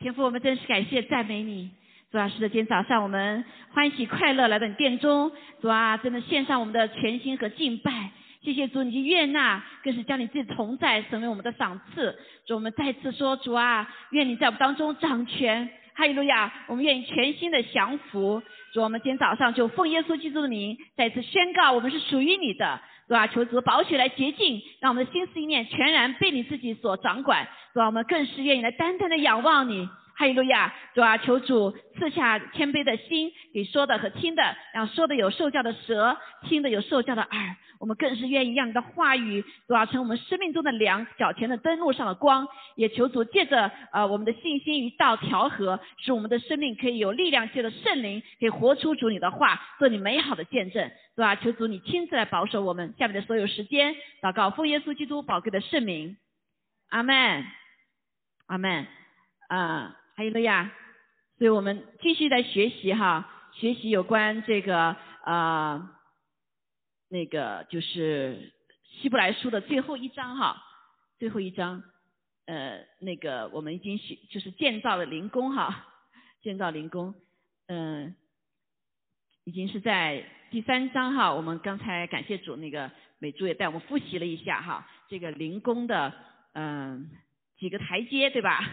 天父，我们真是感谢赞美你。主啊，是的，今天早上我们欢喜快乐来到你殿中，主啊，真的献上我们的全心和敬拜。谢谢主，你去悦纳，更是将你自己同在成为我们的赏赐。主，我们再次说，主啊，愿你在我们当中掌权。哈利路亚！我们愿意全心的降服。主，我们今天早上就奉耶稣基督的名，再次宣告，我们是属于你的。对吧，求主保血来洁净，让我们的心思意念全然被你自己所掌管。对吧，我们更是愿意来单单的仰望你。哈利路亚！主啊，求主赐下谦卑的心，给说的和听的，让说的有受教的舌，听的有受教的耳。我们更是愿意让你的话语，主啊，成我们生命中的粮，脚前的灯，路上的光。也求主借着呃我们的信心与道调和，使我们的生命可以有力量，借着圣灵，可以活出主你的话，做你美好的见证。主啊，求主你亲自来保守我们下面的所有时间。祷告奉耶稣基督宝贵的圣名，阿门，阿门，啊。还有了呀，所以我们继续在学习哈，学习有关这个啊，那个就是希伯来书的最后一章哈，最后一章，呃，那个我们已经学就是建造了灵宫哈，建造灵宫，嗯，已经是在第三章哈，我们刚才感谢主那个美珠也带我们复习了一下哈，这个灵宫的嗯几个台阶对吧？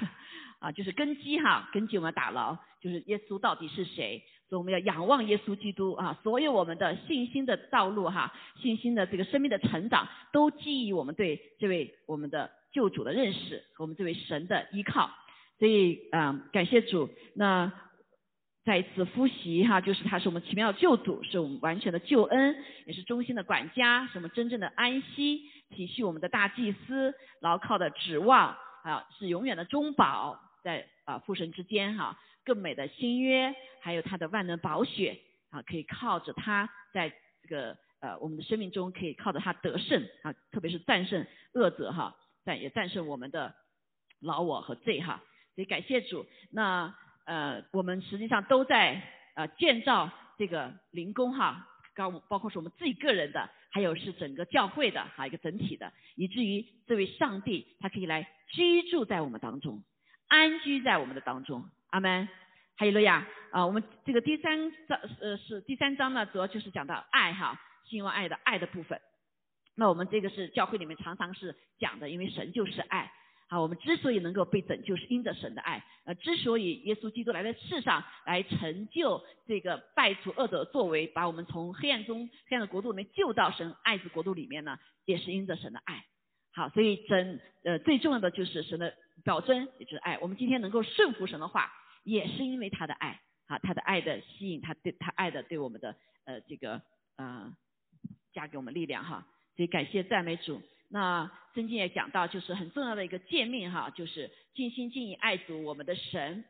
啊，就是根基哈，根基我们要打牢，就是耶稣到底是谁？所以我们要仰望耶稣基督啊，所有我们的信心的道路哈，信心的这个生命的成长，都基于我们对这位我们的救主的认识和我们这位神的依靠。所以啊，感谢主，那再一次复习哈，就是他是我们奇妙救主，是我们完全的救恩，也是忠心的管家，是我们真正的安息，体恤我们的大祭司，牢靠的指望。啊，是永远的中保，在啊父神之间哈，更美的新约，还有他的万能宝血啊，可以靠着他在这个呃我们的生命中，可以靠着他得胜啊，特别是战胜恶者哈，但也战胜我们的老我和罪哈，所以感谢主。那呃我们实际上都在呃建造这个灵宫哈，刚包括是我们自己个人的。还有是整个教会的哈一个整体的，以至于这位上帝他可以来居住在我们当中，安居在我们的当中，阿门。还有路亚啊，我们这个第三章呃是第三章呢，主要就是讲到爱哈，希望爱的爱的部分。那我们这个是教会里面常常是讲的，因为神就是爱。好，我们之所以能够被拯救，是因着神的爱。呃，之所以耶稣基督来到世上来成就这个败除恶者的作为，把我们从黑暗中黑暗的国度里面救到神爱子国度里面呢，也是因着神的爱。好，所以真呃最重要的就是神的表征，也就是爱。我们今天能够顺服神的话，也是因为他的爱。好，他的爱的吸引，他对他爱的对我们的呃这个呃加给我们力量哈。所以感谢赞美主。那圣经也讲到，就是很重要的一个诫命哈，就是尽心尽意爱主我们的神，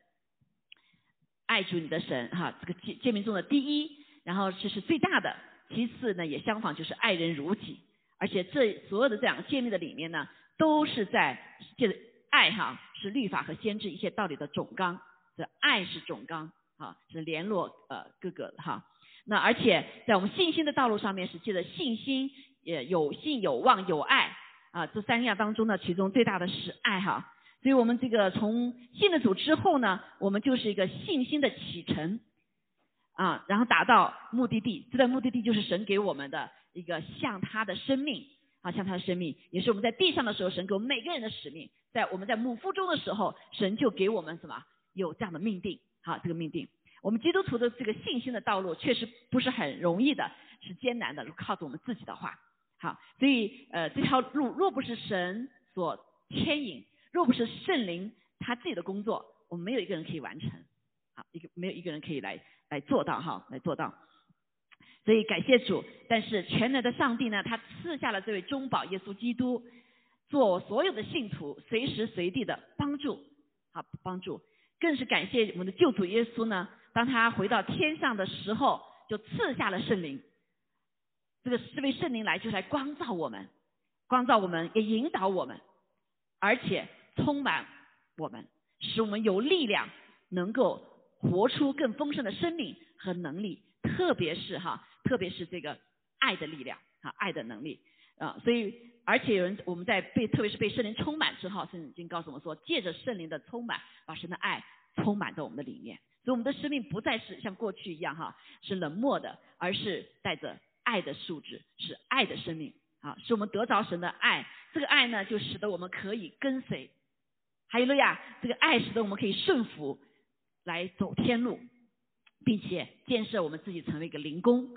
爱主你的神哈，这个诫诫命中的第一，然后这是最大的，其次呢也相仿就是爱人如己，而且这所有的这两个诫命的里面呢，都是在借着爱哈，是律法和先知一切道理的总纲，这爱是总纲哈，是联络呃各个哈，那而且在我们信心的道路上面是借着信心。也有信有望有爱啊，这三样当中呢，其中最大的是爱哈。所以我们这个从信的主之后呢，我们就是一个信心的启程啊，然后达到目的地。这个目的地就是神给我们的一个像他的生命啊，像他的生命，也是我们在地上的时候，神给我们每个人的使命。在我们在母腹中的时候，神就给我们什么有这样的命定好，这个命定。我们基督徒的这个信心的道路确实不是很容易的，是艰难的，靠着我们自己的话。好，所以呃这条路若不是神所牵引，若不是圣灵他自己的工作，我们没有一个人可以完成，好一个没有一个人可以来来做到哈，来做到。所以感谢主，但是全能的上帝呢，他赐下了这位中保耶稣基督，做所有的信徒随时随地的帮助，好帮助，更是感谢我们的救主耶稣呢，当他回到天上的时候，就赐下了圣灵。这个这位圣灵来，就是来光照我们，光照我们，也引导我们，而且充满我们，使我们有力量，能够活出更丰盛的生命和能力。特别是哈，特别是这个爱的力量，哈，爱的能力啊。所以而且有人我们在被特别是被圣灵充满之后，圣经告诉我们说，借着圣灵的充满，把神的爱充满在我们的里面，所以我们的生命不再是像过去一样哈，是冷漠的，而是带着爱的素质，是爱的生命啊，是我们得着神的爱，这个爱呢就使得我们可以跟随，还有了呀，这个爱使得我们可以顺服来走天路，并且建设我们自己成为一个灵工。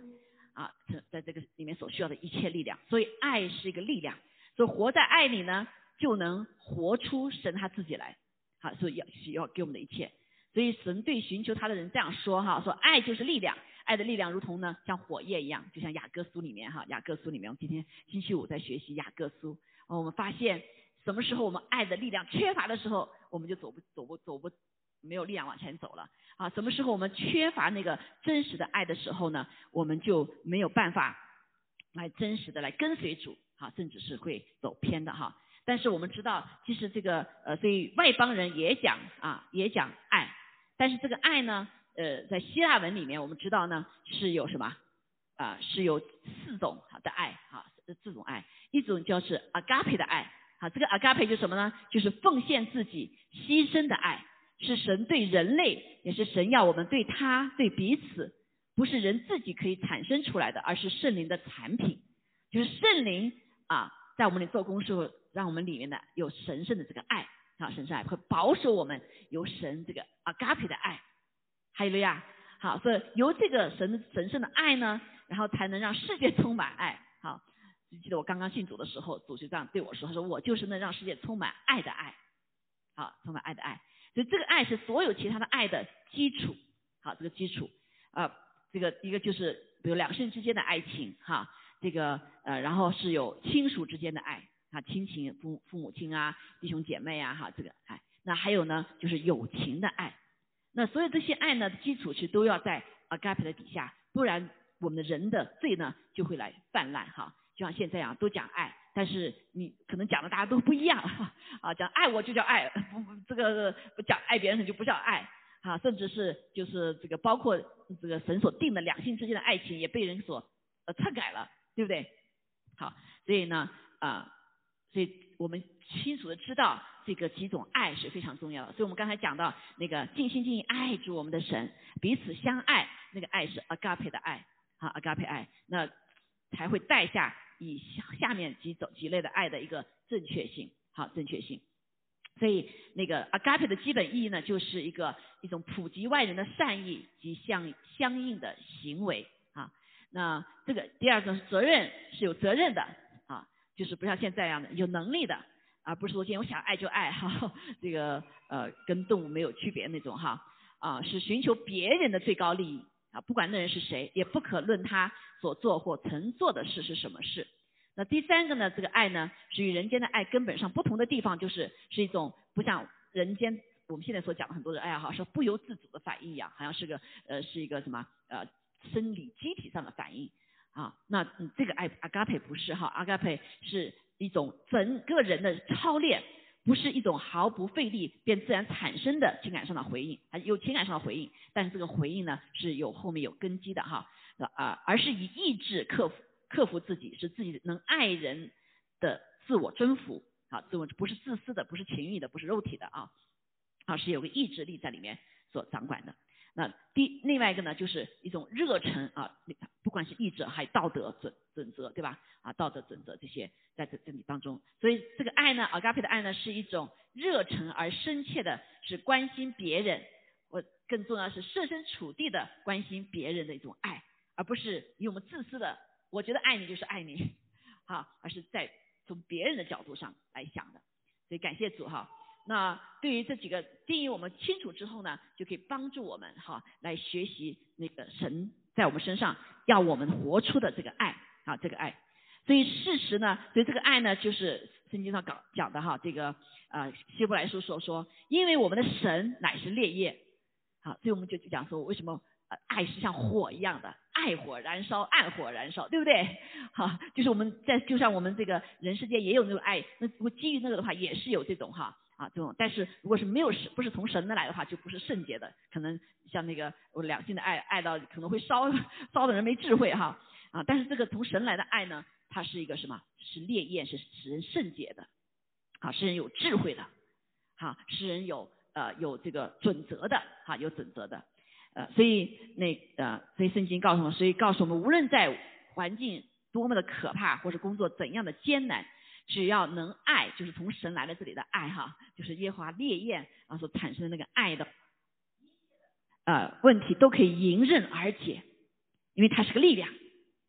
啊，这在这个里面所需要的一切力量，所以爱是一个力量，所以活在爱里呢，就能活出神他自己来。好，所以要需要给我们的一切，所以神对寻求他的人这样说哈，说爱就是力量，爱的力量如同呢像火焰一样，就像雅各书里面哈，雅各书里面，我们今天星期五在学习雅各书，我们发现什么时候我们爱的力量缺乏的时候，我们就走不走不走不。没有力量往前走了啊！什么时候我们缺乏那个真实的爱的时候呢？我们就没有办法来真实的来跟随主啊，甚至是会走偏的哈。但是我们知道，其实这个呃，所以外邦人也讲啊，也讲爱，但是这个爱呢，呃，在希腊文里面我们知道呢是有什么啊？是有四种好的爱啊，这种爱，一种叫是 agape 的爱啊，这个 agape 就什么呢？就是奉献自己、牺牲的爱。是神对人类，也是神要我们对他、对彼此，不是人自己可以产生出来的，而是圣灵的产品。就是圣灵啊，在我们里做工时候，让我们里面的有神圣的这个爱啊，神圣爱会保守我们有神这个阿嘎皮的爱，还有了呀，好，所以由这个神神圣的爱呢，然后才能让世界充满爱。好，记得我刚刚信主的时候，主就这样对我说，他说我就是那让世界充满爱的爱，好，充满爱的爱。所以这个爱是所有其他的爱的基础，好，这个基础啊，这个一个就是比如两性之间的爱情哈，这个呃，然后是有亲属之间的爱啊，亲情父父母亲啊，弟兄姐妹啊哈，这个爱，那还有呢就是友情的爱，那所有这些爱呢基础是都要在 agape 的底下，不然我们的人的罪呢就会来泛滥哈，就像现在啊都讲爱。但是你可能讲的大家都不一样啊，讲爱我就叫爱，不不这个不讲爱别人就不叫爱啊，甚至是就是这个包括这个神所定的两性之间的爱情也被人所呃篡改了，对不对？好，所以呢啊，所以我们清楚的知道这个几种爱是非常重要的。所以我们刚才讲到那个尽心尽意爱主我们的神，彼此相爱，那个爱是 a gap 的爱，好 agape 爱，那才会带下。以下下面几种几类的爱的一个正确性，好正确性，所以那个 agape 的基本意义呢，就是一个一种普及外人的善意及相相应的行为啊。那这个第二个是责任是有责任的啊，就是不像现在一样的有能力的，而不是说今天我想爱就爱哈，这个呃跟动物没有区别那种哈啊，是寻求别人的最高利益。不管那人是谁，也不可论他所做或曾做的事是什么事。那第三个呢？这个爱呢，是与人间的爱根本上不同的地方，就是是一种不像人间我们现在所讲的很多的爱好，是不由自主的反应一样，好像是个呃是一个什么呃生理机体上的反应啊。那这个爱阿嘎佩不是哈，阿嘎佩是一种整个人的操练。不是一种毫不费力便自然产生的情感上的回应，啊，有情感上的回应，但是这个回应呢是有后面有根基的哈，啊，而是以意志克服克服自己，使自己能爱人的自我征服，啊，自我不是自私的，不是情欲的，不是肉体的啊，啊，是有个意志力在里面所掌管的。那第另外一个呢，就是一种热忱啊，不管是意志还道德准准则，对吧？啊，道德准则这些在这这里当中，所以这个爱呢，agape 的爱呢，是一种热忱而深切的，是关心别人，我更重要是设身处地的关心别人的一种爱，而不是以我们自私的，我觉得爱你就是爱你，哈，而是在从别人的角度上来想的，所以感谢主哈。那对于这几个定义我们清楚之后呢，就可以帮助我们哈来学习那个神在我们身上要我们活出的这个爱啊，这个爱。所以事实呢，所以这个爱呢，就是圣经上讲讲的哈，这个呃希伯来书所说，因为我们的神乃是烈焰，好，所以我们就就讲说为什么爱是像火一样的，爱火燃烧，暗火燃烧，对不对？哈，就是我们在就像我们这个人世间也有那种爱，那如果基于那个的话，也是有这种哈。啊，这种，但是如果是没有神，不是从神的来的话，就不是圣洁的，可能像那个我两性的爱，爱到可能会烧烧的人没智慧哈啊，但是这个从神来的爱呢，它是一个什么？是烈焰，是使人圣洁的，啊，使人有智慧的，哈，使人有呃有这个准则的，哈，有准则的，呃，所以那呃，所以圣经告诉我们，所以告诉我们，无论在环境多么的可怕，或是工作怎样的艰难，只要能爱，就是从神来的这里的爱，哈，就是耶华烈焰啊所产生的那个爱的，呃，问题都可以迎刃而解，因为它是个力量。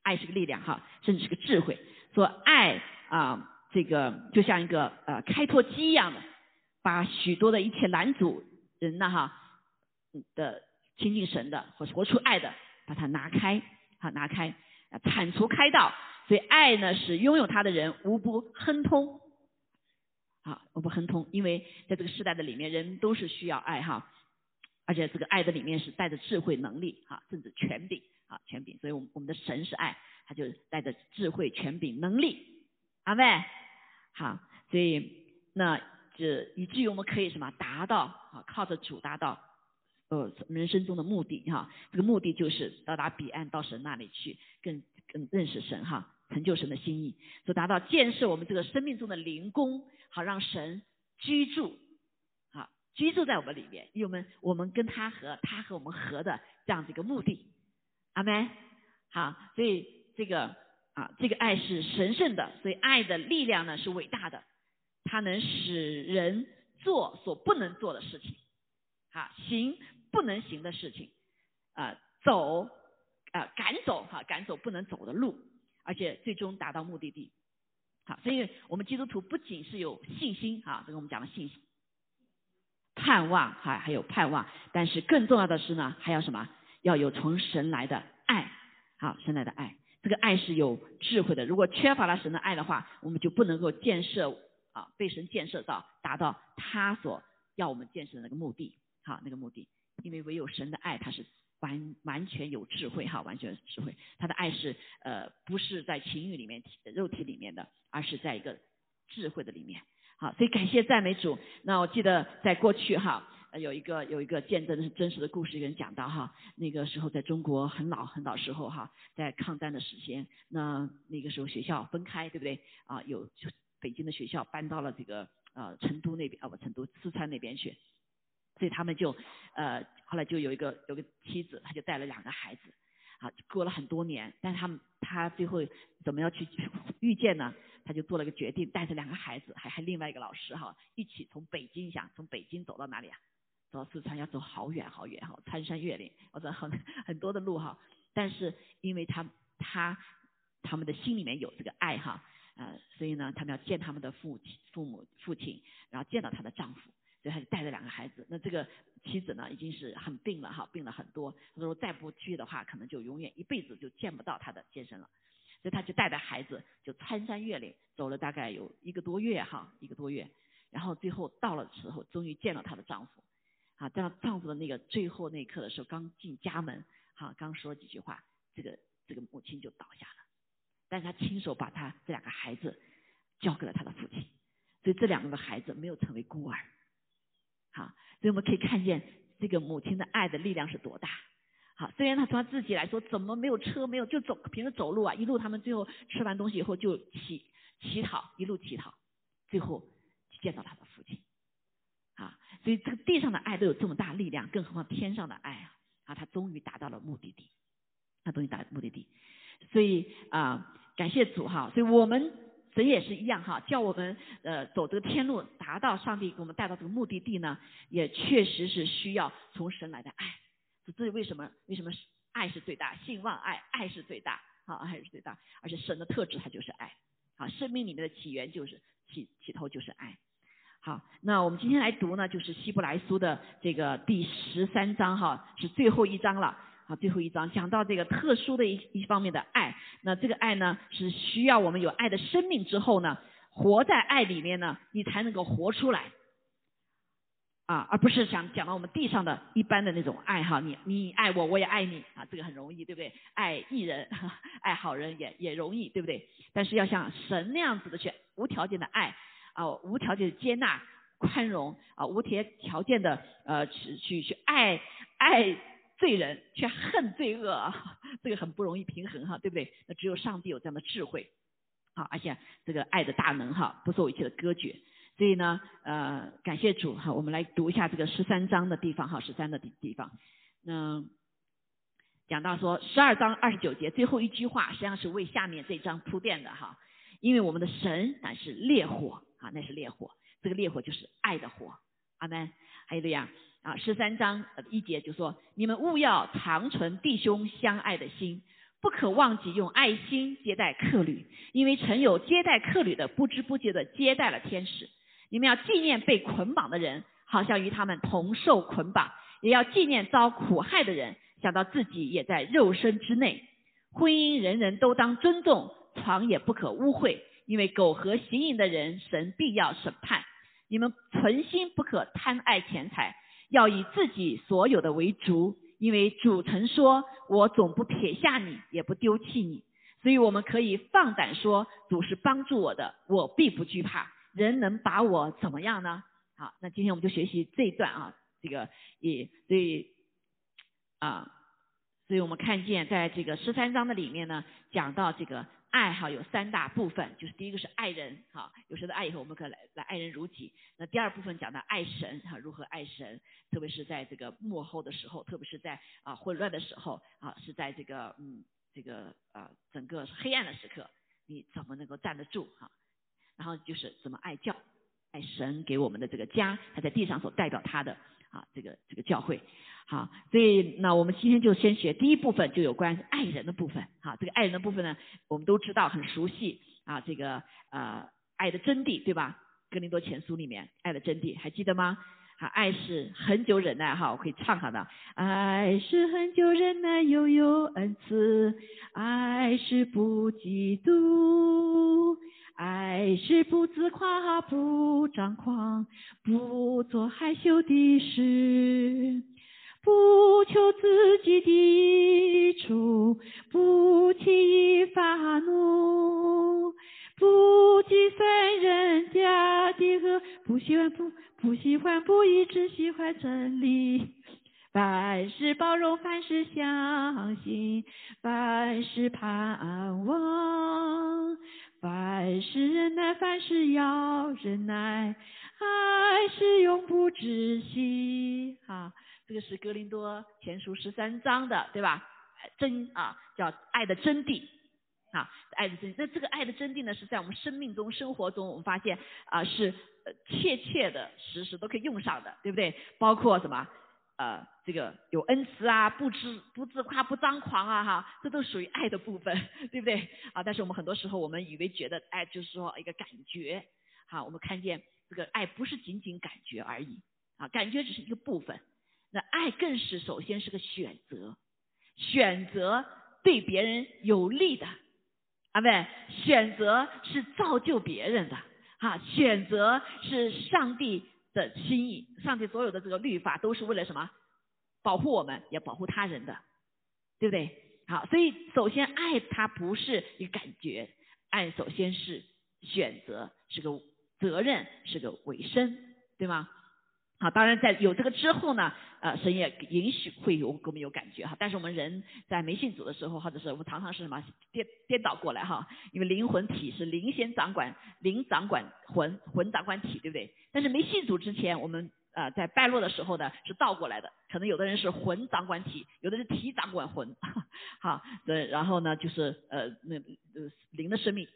爱是个力量哈，甚至是个智慧。说爱啊，这个就像一个呃开拓机一样的，把许多的一切拦阻人呢哈的亲近神的或是活出爱的，把它拿开，好拿开，铲除开道。所以爱呢是拥有它的人无不亨通，好无不亨通。因为在这个时代的里面，人都是需要爱哈，而且这个爱的里面是带着智慧能力哈，甚至权柄。啊，权柄，所以，我们我们的神是爱，他就带着智慧、权柄、能力，阿妹，好，所以那这以至于我们可以什么达到啊，靠着主达到呃人生中的目的哈，这个目的就是到达彼岸到神那里去，更更认识神哈，成就神的心意，就达到建设我们这个生命中的灵宫，好让神居住，好居住在我们里面，因为我们我们跟他和他和我们合的这样子一个目的。阿门，好，所以这个啊，这个爱是神圣的，所以爱的力量呢是伟大的，它能使人做所不能做的事情，好，行不能行的事情，啊，走啊赶走哈赶走不能走的路，而且最终达到目的地，好，所以我们基督徒不仅是有信心啊，这个我们讲的信心，盼望哈还有盼望，但是更重要的是呢，还要什么？要有从神来的爱，好，神来的爱，这个爱是有智慧的。如果缺乏了神的爱的话，我们就不能够建设啊，被神建设到达到他所要我们建设的那个目的，好，那个目的。因为唯有神的爱，它是完完全有智慧，哈，完全有智慧。他的爱是呃，不是在情欲里面、肉体里面的，而是在一个智慧的里面。好，所以感谢赞美主。那我记得在过去哈。有一个有一个见证是真实的故事，有人讲到哈，那个时候在中国很老很老时候哈，在抗战的时间，那那个时候学校分开，对不对？啊，有就北京的学校搬到了这个呃成都那边啊不成都四川那边去，所以他们就呃后来就有一个有个妻子，他就带了两个孩子，啊过了很多年，但是他们他最后怎么样去遇见呢？他就做了个决定，带着两个孩子，还还另外一个老师哈，一起从北京想从北京走到哪里啊？走到四川要走好远好远哈，穿山越岭，或者很很多的路哈。但是因为他他他们的心里面有这个爱哈，呃，所以呢，他们要见他们的父亲父母父亲，然后见到她的丈夫，所以他就带着两个孩子。那这个妻子呢，已经是很病了哈，病了很多。他说再不去的话，可能就永远一辈子就见不到他的先生了。所以他就带着孩子就穿山越岭，走了大概有一个多月哈，一个多月，然后最后到了时候，终于见到她的丈夫。啊，到丈夫的那个最后那一刻的时候，刚进家门，哈，刚说几句话，这个这个母亲就倒下了。但是他亲手把他这两个孩子交给了他的父亲，所以这两个孩子没有成为孤儿。好，所以我们可以看见这个母亲的爱的力量是多大。好，虽然他从他自己来说，怎么没有车，没有就走，平时走路啊，一路他们最后吃完东西以后就乞乞讨，一路乞讨，最后见到他的父亲。啊，所以这个地上的爱都有这么大力量，更何况天上的爱啊！啊，他终于达到了目的地，他终于达到目的地。所以啊，感谢主哈！所以我们神也是一样哈，叫我们呃走这个天路，达到上帝给我们带到这个目的地呢，也确实是需要从神来的爱。这是为什么？为什么是爱是最大？信望爱，爱是最大，好，爱是最大。而且神的特质它就是爱，啊，生命里面的起源就是起起头就是爱。好，那我们今天来读呢，就是希伯来书的这个第十三章哈，是最后一章了。好，最后一章讲到这个特殊的一一方面的爱，那这个爱呢，是需要我们有爱的生命之后呢，活在爱里面呢，你才能够活出来。啊，而不是想讲到我们地上的一般的那种爱哈，你你爱我，我也爱你啊，这个很容易，对不对？爱艺人，爱好人也也容易，对不对？但是要像神那样子的去无条件的爱。啊，无条件的接纳、宽容啊，无条条件的呃去去去爱爱罪人，却恨罪恶，这个很不容易平衡哈，对不对？那只有上帝有这样的智慧好，而且这个爱的大能哈，不受一切的隔绝。所以呢，呃，感谢主哈，我们来读一下这个十三章的地方哈，十三的地地方。那讲到说十二章二十九节最后一句话，实际上是为下面这章铺垫的哈。因为我们的神乃是烈火啊，那是烈火，这个烈火就是爱的火。阿门。还有这样啊，十三章一节就说：你们务要长存弟兄相爱的心，不可忘记用爱心接待客旅，因为曾有接待客旅的，不知不觉的接待了天使。你们要纪念被捆绑的人，好像与他们同受捆绑；也要纪念遭苦害的人，想到自己也在肉身之内。婚姻人人都当尊重，床也不可污秽，因为苟合行淫的人，神必要审判。你们存心不可贪爱钱财，要以自己所有的为主，因为主曾说：“我总不撇下你，也不丢弃你。”所以我们可以放胆说：“主是帮助我的，我必不惧怕。”人能把我怎么样呢？好，那今天我们就学习这一段啊，这个也所以啊，所以我们看见在这个十三章的里面呢，讲到这个爱哈有三大部分，就是第一个是爱人哈，有时的爱以后我们可来来爱人如己。那第二部分讲到爱神哈，如何爱神，特别是在这个幕后的时候，特别是在啊混乱的时候啊，是在这个嗯这个啊整个黑暗的时刻，你怎么能够站得住哈？然后就是怎么爱教，爱神给我们的这个家，他在地上所代表他的啊，这个这个教会，好，所以那我们今天就先学第一部分，就有关爱人的部分，好，这个爱人的部分呢，我们都知道很熟悉啊，这个呃爱的真谛，对吧？哥林多前书里面爱的真谛还记得吗？爱是很久忍耐，哈，我可以唱好的，爱是很久忍耐，又有恩慈，爱是不嫉妒。爱是不自夸，不张狂，不做害羞的事，不求自己的益处，不轻易发怒，不计算人家的恶，不喜欢不不喜欢不义，只喜欢真理。凡事包容，凡事相信，凡事盼望。凡事忍耐，凡事要忍耐，爱是永不止息。哈，这个是格林多前书十三章的，对吧？真啊，叫爱的真谛。啊，爱的真，那这个爱的真谛呢，是在我们生命中、生活中，我们发现啊，是呃切切的、时时都可以用上的，对不对？包括什么？呃，这个有恩慈啊，不知不自夸不张狂啊，哈，这都属于爱的部分，对不对？啊，但是我们很多时候我们以为觉得爱就是说一个感觉，好，我们看见这个爱不是仅仅感觉而已，啊，感觉只是一个部分，那爱更是首先是个选择，选择对别人有利的，啊，不对，选择是造就别人的，哈，选择是上帝。的心意，上帝所有的这个律法都是为了什么？保护我们，也保护他人的，对不对？好，所以首先爱他不是一个感觉，爱首先是选择，是个责任，是个委身，对吗？好，当然在有这个之后呢，呃，神也允许会有给我们有感觉哈。但是我们人在没信主的时候，或者是我们常常是什么颠颠倒过来哈，因为灵魂体是灵先掌管，灵掌管魂，魂掌管体，对不对？但是没信主之前，我们呃在败落的时候呢是倒过来的，可能有的人是魂掌管体，有的是体掌管魂，好，对，然后呢就是呃那呃灵的生命。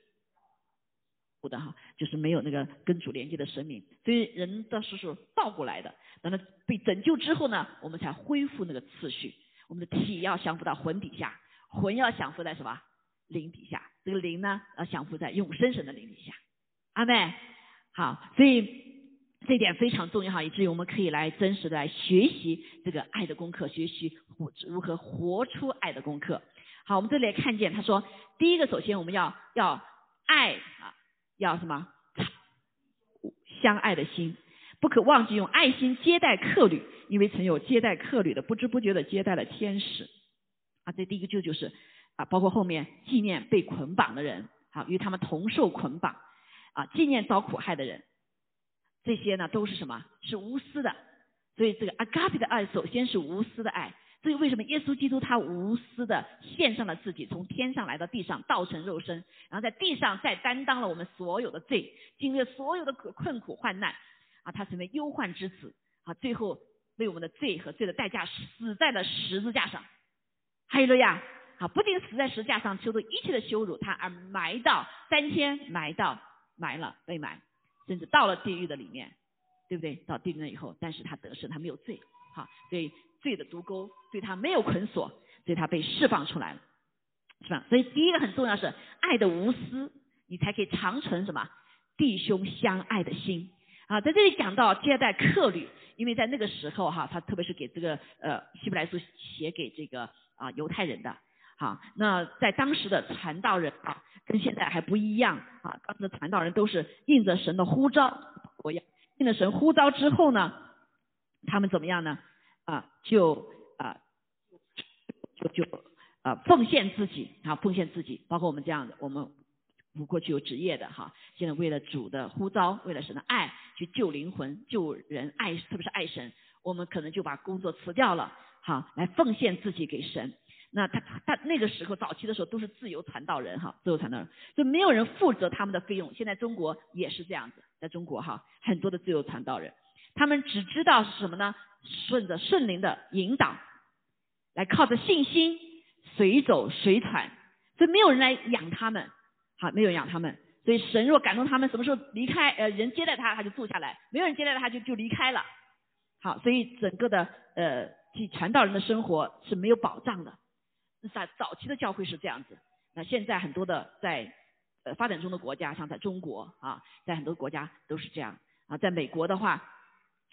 的哈，就是没有那个跟主连接的生命，所以人的是是倒过来的。等到被拯救之后呢，我们才恢复那个次序。我们的体要降服到魂底下，魂要降服在什么灵底下？这个灵呢，要降服在永生神的灵底下。阿妹，好，所以这点非常重要哈，以至于我们可以来真实的来学习这个爱的功课，学习活如何活出爱的功课。好，我们这里看见他说，第一个首先我们要要爱啊。要什么？相爱的心，不可忘记用爱心接待客旅，因为曾有接待客旅的，不知不觉的接待了天使。啊，这第一个就就是啊，包括后面纪念被捆绑的人，啊，与他们同受捆绑，啊，纪念遭苦害的人，这些呢都是什么？是无私的。所以这个阿嘎比的爱，首先是无私的爱，所以为什么耶稣基督他无私的献上了自己，从天上来到地上，道成肉身，然后在地上再担当了我们所有的罪，经历了所有的困苦患难，啊，他成为忧患之子，啊，最后为我们的罪和罪的代价死在了十字架上。还有了呀，啊，不仅死在十字架上，受到一切的羞辱，他而埋到三天，埋到埋了被埋，甚至到了地狱的里面，对不对？到地狱了以后，但是他得胜，他没有罪，好，所以。罪的毒钩对他没有捆锁，所以他被释放出来了，是吧？所以第一个很重要是爱的无私，你才可以长存什么弟兄相爱的心啊。在这里讲到接待客旅，因为在那个时候哈，他特别是给这个呃希伯来书写给这个啊犹太人的，好，那在当时的传道人啊，跟现在还不一样啊，当时的传道人都是应着神的呼召，我要应着神呼召之后呢，他们怎么样呢？啊，就啊，就就啊，奉献自己啊，奉献自己，包括我们这样的，我们过去有职业的哈，现在为了主的呼召，为了神的爱去救灵魂、救人、爱，特别是爱神，我们可能就把工作辞掉了，好，来奉献自己给神。那他他那个时候早期的时候都是自由传道人哈，自由传道人，就没有人负责他们的费用。现在中国也是这样子，在中国哈，很多的自由传道人，他们只知道是什么呢？顺着圣灵的引导，来靠着信心随走随传，所以没有人来养他们，好，没有养他们，所以神若感动他们，什么时候离开，呃，人接待他，他就住下来；没有人接待他，就就离开了。好，所以整个的呃，即传道人的生活是没有保障的。在早期的教会是这样子，那现在很多的在呃发展中的国家，像在中国啊，在很多国家都是这样啊，在美国的话。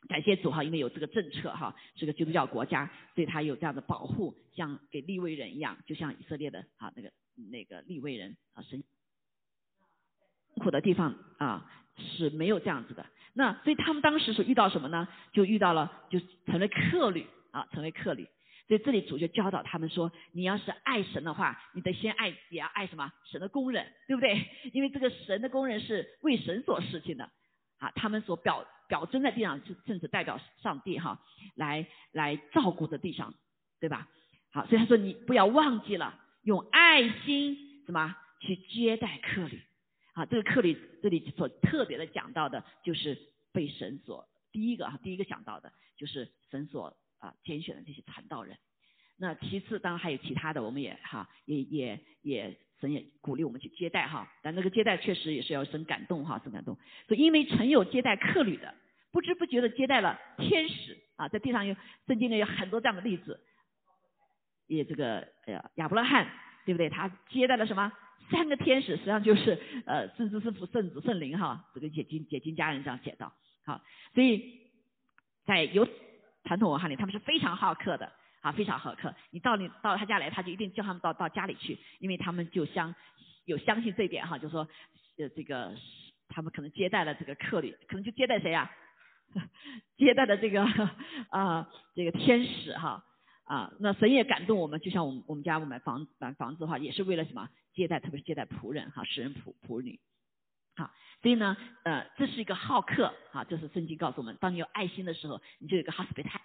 感谢主哈，因为有这个政策哈，是个基督教国家，对他有这样的保护，像给立位人一样，就像以色列的啊那个那个立位人啊，神苦的地方啊是没有这样子的。那所以他们当时所遇到什么呢？就遇到了，就成为客旅啊，成为客旅。所以这里主就教导他们说，你要是爱神的话，你得先爱，也要爱什么？神的工人，对不对？因为这个神的工人是为神所事情的啊，他们所表。表征在地上，就甚至代表上帝哈，来来照顾着地上，对吧？好，所以他说你不要忘记了用爱心什么去接待客旅。啊，这个客旅这里所特别的讲到的就是被神所第一个啊，第一个想到的就是神所啊拣选的这些传道人。那其次当然还有其他的，我们也哈也也也。神也鼓励我们去接待哈，但那个接待确实也是要神感动哈，神感动。所以因为曾有接待客旅的，不知不觉的接待了天使啊，在地上有圣经里有很多这样的例子。也这个呃亚伯拉罕对不对？他接待了什么三个天使，实际上就是呃圣子、圣父、圣子、圣灵哈，这个解经解经家人这样写道。好，所以在有传统文化里，他们是非常好客的。啊，非常好客。你到你到他家来，他就一定叫他们到到家里去，因为他们就相有相信这一点哈，就说呃这个他们可能接待了这个客旅，可能就接待谁呀？接待的这个啊这个天使哈啊，那神也感动我们，就像我们我们家我买房买房子的话，也是为了什么？接待，特别是接待仆人哈，使人仆仆女。好，所以呢呃这是一个好客啊，这是圣经告诉我们，当你有爱心的时候，你就有个 hospitality。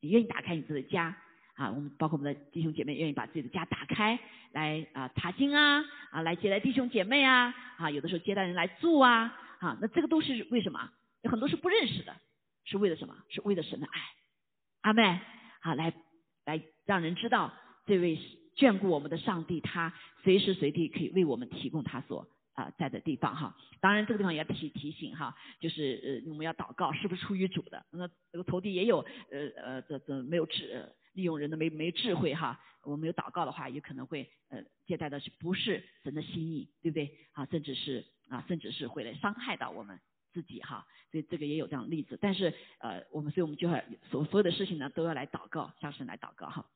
你愿意打开你自己的家啊？我们包括我们的弟兄姐妹愿意把自己的家打开来啊查经啊啊来接待弟兄姐妹啊啊有的时候接待人来住啊啊那这个都是为什么？有很多是不认识的，是为了什么？是为了神的爱，阿妹啊来来让人知道这位眷顾我们的上帝，他随时随地可以为我们提供他所。啊，在的地方哈，当然这个地方也要提提醒哈，就是呃我们要祷告，是不是出于主的？那这个投递也有呃呃这这没有智利用人的没没智慧哈，我们有祷告的话，有可能会呃接待的是不是神的心意，对不对？啊，甚至是啊甚至是会来伤害到我们自己哈，所以这个也有这样的例子。但是呃我们所以我们就要所所有的事情呢都要来祷告，向神来祷告哈。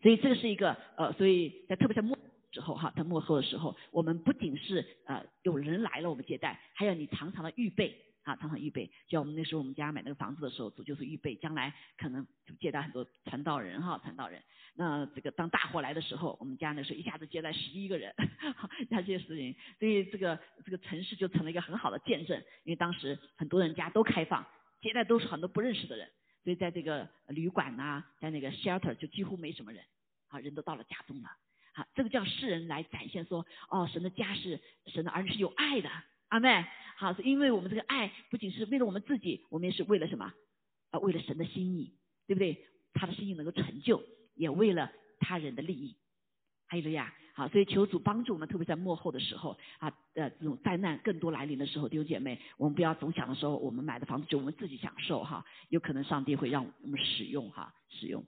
所以这个是一个呃，所以在特别在末。之后哈，他幕后的时候，我们不仅是呃有人来了我们接待，还要你常常的预备啊，常常预备。就像我们那时候我们家买那个房子的时候，主就是预备，将来可能就接待很多传道人哈，传道人。那这个当大火来的时候，我们家那时候一下子接待十一个人，那些事情，所以这个这个城市就成了一个很好的见证。因为当时很多人家都开放，接待都是很多不认识的人，所以在这个旅馆呐，在那个 shelter 就几乎没什么人，啊，人都到了家中了，好，这个叫世人来展现说，哦，神的家是神的儿女是有爱的，阿妹，好，是因为我们这个爱不仅是为了我们自己，我们也是为了什么？啊，为了神的心意，对不对？他的心意能够成就，也为了他人的利益，还有了呀。好，所以求主帮助我们，特别在幕后的时候啊，呃，这种灾难更多来临的时候，弟兄姐妹，我们不要总想的时候，我们买的房子就我们自己享受哈，有可能上帝会让我们使用哈，使用，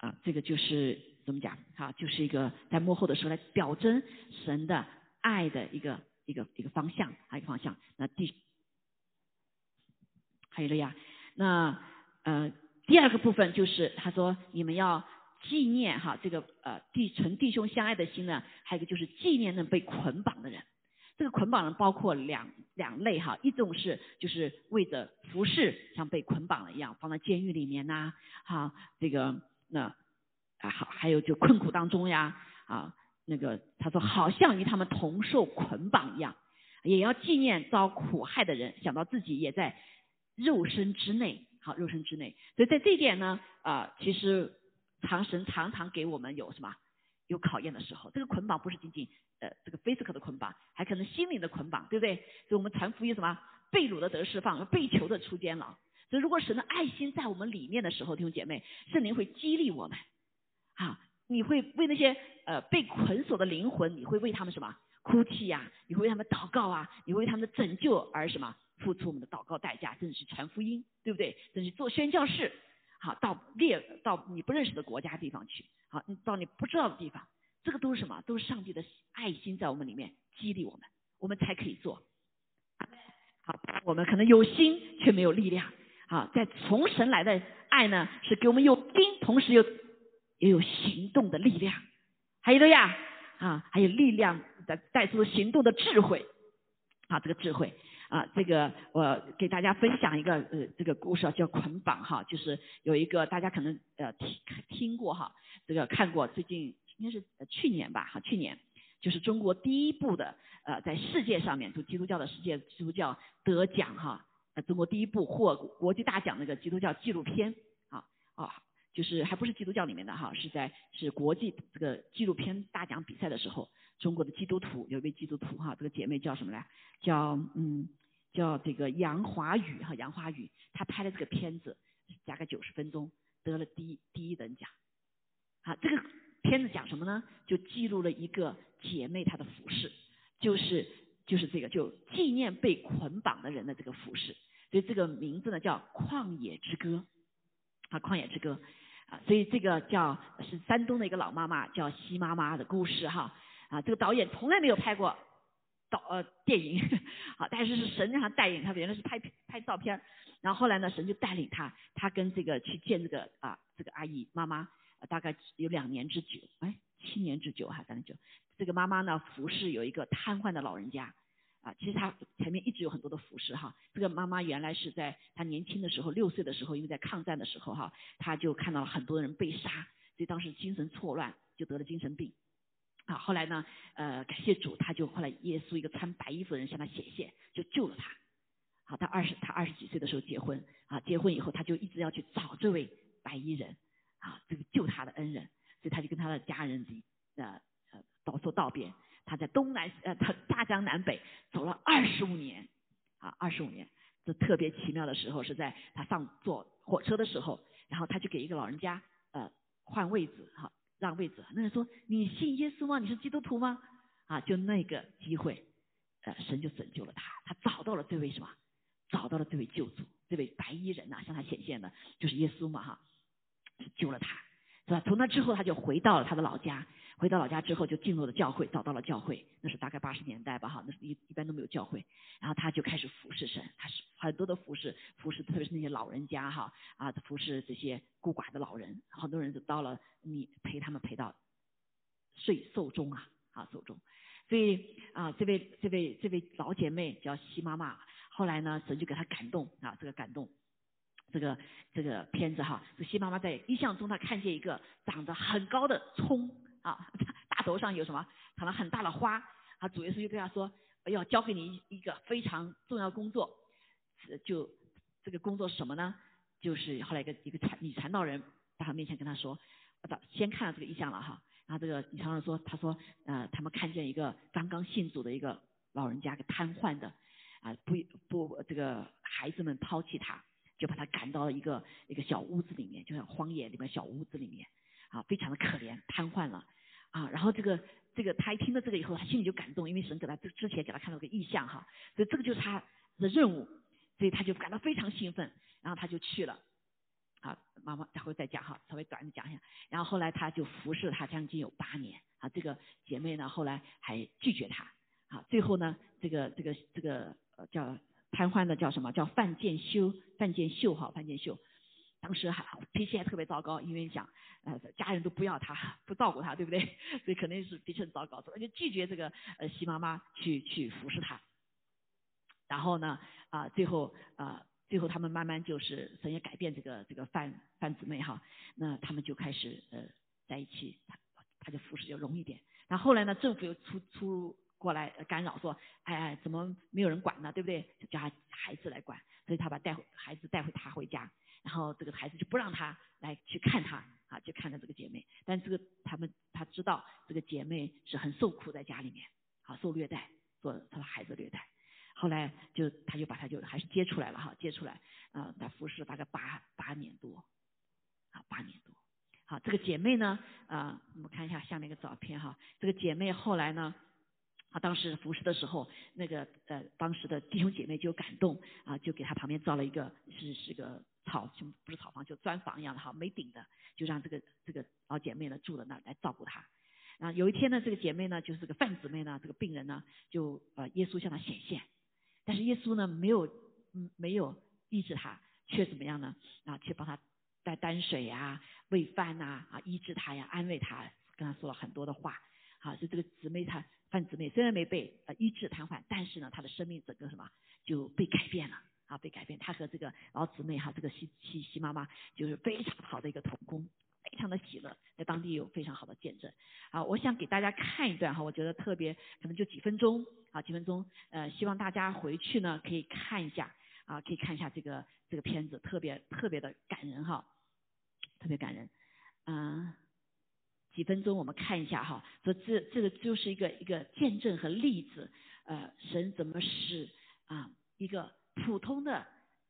啊，这个就是怎么讲？哈，就是一个在幕后的时候来表征神的爱的一个一个一个方向，还一个方向。那第，还有了呀，那呃，第二个部分就是他说你们要。纪念哈这个呃弟纯弟兄相爱的心呢，还有一个就是纪念那被捆绑的人。这个捆绑人包括两两类哈，一种是就是为着服侍，像被捆绑了一样放在监狱里面呐，哈这个那啊好还有就困苦当中呀啊那个他说好像与他们同受捆绑一样，也要纪念遭苦害的人，想到自己也在肉身之内，好肉身之内，所以在这一点呢啊其实。常神常常给我们有什么有考验的时候，这个捆绑不是仅仅呃这个 physical 的捆绑，还可能心灵的捆绑，对不对？所以我们传福音什么被掳的得释放，被囚的出监牢。所以如果神的爱心在我们里面的时候，弟兄姐妹，圣灵会激励我们啊，你会为那些呃被捆锁的灵魂，你会为他们什么哭泣呀？你会为他们祷告啊？你会为他们的拯救而什么付出我们的祷告代价？甚至是传福音，对不对？甚至做宣教士。好，到列到你不认识的国家地方去，好，你到你不知道的地方，这个都是什么？都是上帝的爱心在我们里面激励我们，我们才可以做。好，我们可能有心却没有力量。好，在从神来的爱呢，是给我们有心，同时又也有行动的力量。还有的呀，啊，还有力量带带出行动的智慧。啊，这个智慧。啊，这个我给大家分享一个呃这个故事啊，叫捆绑哈，就是有一个大家可能呃听听过哈，这个看过最近应该是去年吧哈，去年就是中国第一部的呃在世界上面就基督教的世界基督教得奖哈，呃中国第一部获国际大奖那个基督教纪录片啊啊，就是还不是基督教里面的哈，是在是国际这个纪录片大奖比赛的时候，中国的基督徒有一位基督徒哈，这个姐妹叫什么来？叫嗯。叫这个杨华宇哈，杨华宇，她拍的这个片子大概九十分钟，得了第一第一等奖。啊，这个片子讲什么呢？就记录了一个姐妹她的服饰，就是就是这个就纪念被捆绑的人的这个服饰。所以这个名字呢叫《旷野之歌》啊，《旷野之歌》啊，所以这个叫是山东的一个老妈妈叫西妈妈的故事哈。啊，这个导演从来没有拍过。导呃电影，好，但是是神让他带领他，原来是拍拍照片，然后后来呢，神就带领他，他跟这个去见这个啊这个阿姨妈妈，大概有两年之久，哎，七年之久哈，反正就。这个妈妈呢服侍有一个瘫痪的老人家，啊，其实他前面一直有很多的服饰哈，这个妈妈原来是在她年轻的时候六岁的时候，因为在抗战的时候哈，她就看到了很多人被杀，所以当时精神错乱，就得了精神病。啊，后来呢，呃，感谢主，他就后来耶稣一个穿白衣服的人向他显现，就救了他。好，他二十他二十几岁的时候结婚，啊，结婚以后他就一直要去找这位白衣人，啊，这个救他的恩人，所以他就跟他的家人呃呃道说道别。他在东南呃他大江南北走了二十五年，啊，二十五年，这特别奇妙的时候是在他上坐火车的时候，然后他就给一个老人家呃换位置，哈。让位置，那人说你信耶稣吗？你是基督徒吗？啊，就那个机会，呃，神就拯救了他，他找到了这位什么？找到了这位救主，这位白衣人呐，向他显现的，就是耶稣嘛，哈，救了他，是吧？从那之后，他就回到了他的老家。回到老家之后，就进入了教会，找到了教会。那是大概八十年代吧，哈，那是一一般都没有教会。然后他就开始服侍神，他是很多的服侍，服侍特别是那些老人家，哈啊，服侍这些孤寡的老人。很多人就到了你陪他们陪到睡寿终啊，啊寿终。所以啊，这位这位这位老姐妹叫西妈妈，后来呢，神就给她感动啊，这个感动，这个这个片子哈，这西妈妈在印象中，她看见一个长得很高的葱。啊，大头上有什么？长了很大的花。啊，主耶稣就对她说：“要交给你一个非常重要工作，就这个工作是什么呢？就是后来一个一个传女传道人在他面前跟他说，先看了这个意象了哈。然后这个女传道人说，他说呃他们看见一个刚刚信主的一个老人家，个瘫痪的啊不不这个孩子们抛弃他，就把他赶到了一个一个小屋子里面，就像荒野里面小屋子里面啊，非常的可怜，瘫痪了啊。然后这个这个他一听到这个以后，他心里就感动，因为神给他之之前给他看到个意象哈，所以这个就是他的任务，所以他就感到非常兴奋，然后他就去了。好，妈妈待会再讲哈，稍微短的讲一下。然后后来他就服侍他将近有八年啊。这个姐妹呢，后来还拒绝他啊。最后呢，这个这个这个叫瘫痪的叫什么叫范建修范建秀哈范建秀，当时还脾气还特别糟糕，因为想呃家人都不要他不照顾他，对不对？所以肯定是脾气很糟糕，所以就拒绝这个呃西妈妈去去服侍他。然后呢啊最后啊。最后他们慢慢就是神也改变这个这个范范姊妹哈，那他们就开始呃在一起，他他就服侍就容易点。然后后来呢，政府又出出过来干扰说，哎哎怎么没有人管呢？对不对？叫他孩子来管，所以他把带回孩子带回他回家，然后这个孩子就不让他来去看他啊，去看他这个姐妹。但这个他们他知道这个姐妹是很受苦在家里面，啊受虐待，做他的孩子虐待。后来就他就把他就还是接出来了哈，接出来啊，他服侍大概八八年多，啊八年多，好这个姐妹呢啊，我们看一下下面一个照片哈，这个姐妹后来呢，啊当时服侍的时候，那个呃当时的弟兄姐妹就感动啊，就给他旁边造了一个是是个草就不是草房就砖房一样的哈，没顶的，就让这个这个老姐妹呢住在那儿来照顾他。啊有一天呢，这个姐妹呢就是这个范姊妹呢，这个病人呢就呃耶稣向她显现。但是耶稣呢，没有嗯，没有医治他，却怎么样呢？啊，去帮他带担水啊，喂饭呐，啊，医治他呀，安慰他，跟他说了很多的话。好，就这个姊妹，她范姊妹虽然没被呃医治瘫痪，但是呢，她的生命整个什么就被改变了啊，被改变。她和这个老姊妹哈，这个西西西妈妈就是非常好的一个同工。非常的喜乐，在当地有非常好的见证。啊，我想给大家看一段哈，我觉得特别，可能就几分钟，啊，几分钟，呃，希望大家回去呢可以看一下，啊，可以看一下这个这个片子，特别特别的感人哈，特别感人。嗯，几分钟我们看一下哈，说这这个就是一个一个见证和例子，呃，神怎么使啊一个普通的，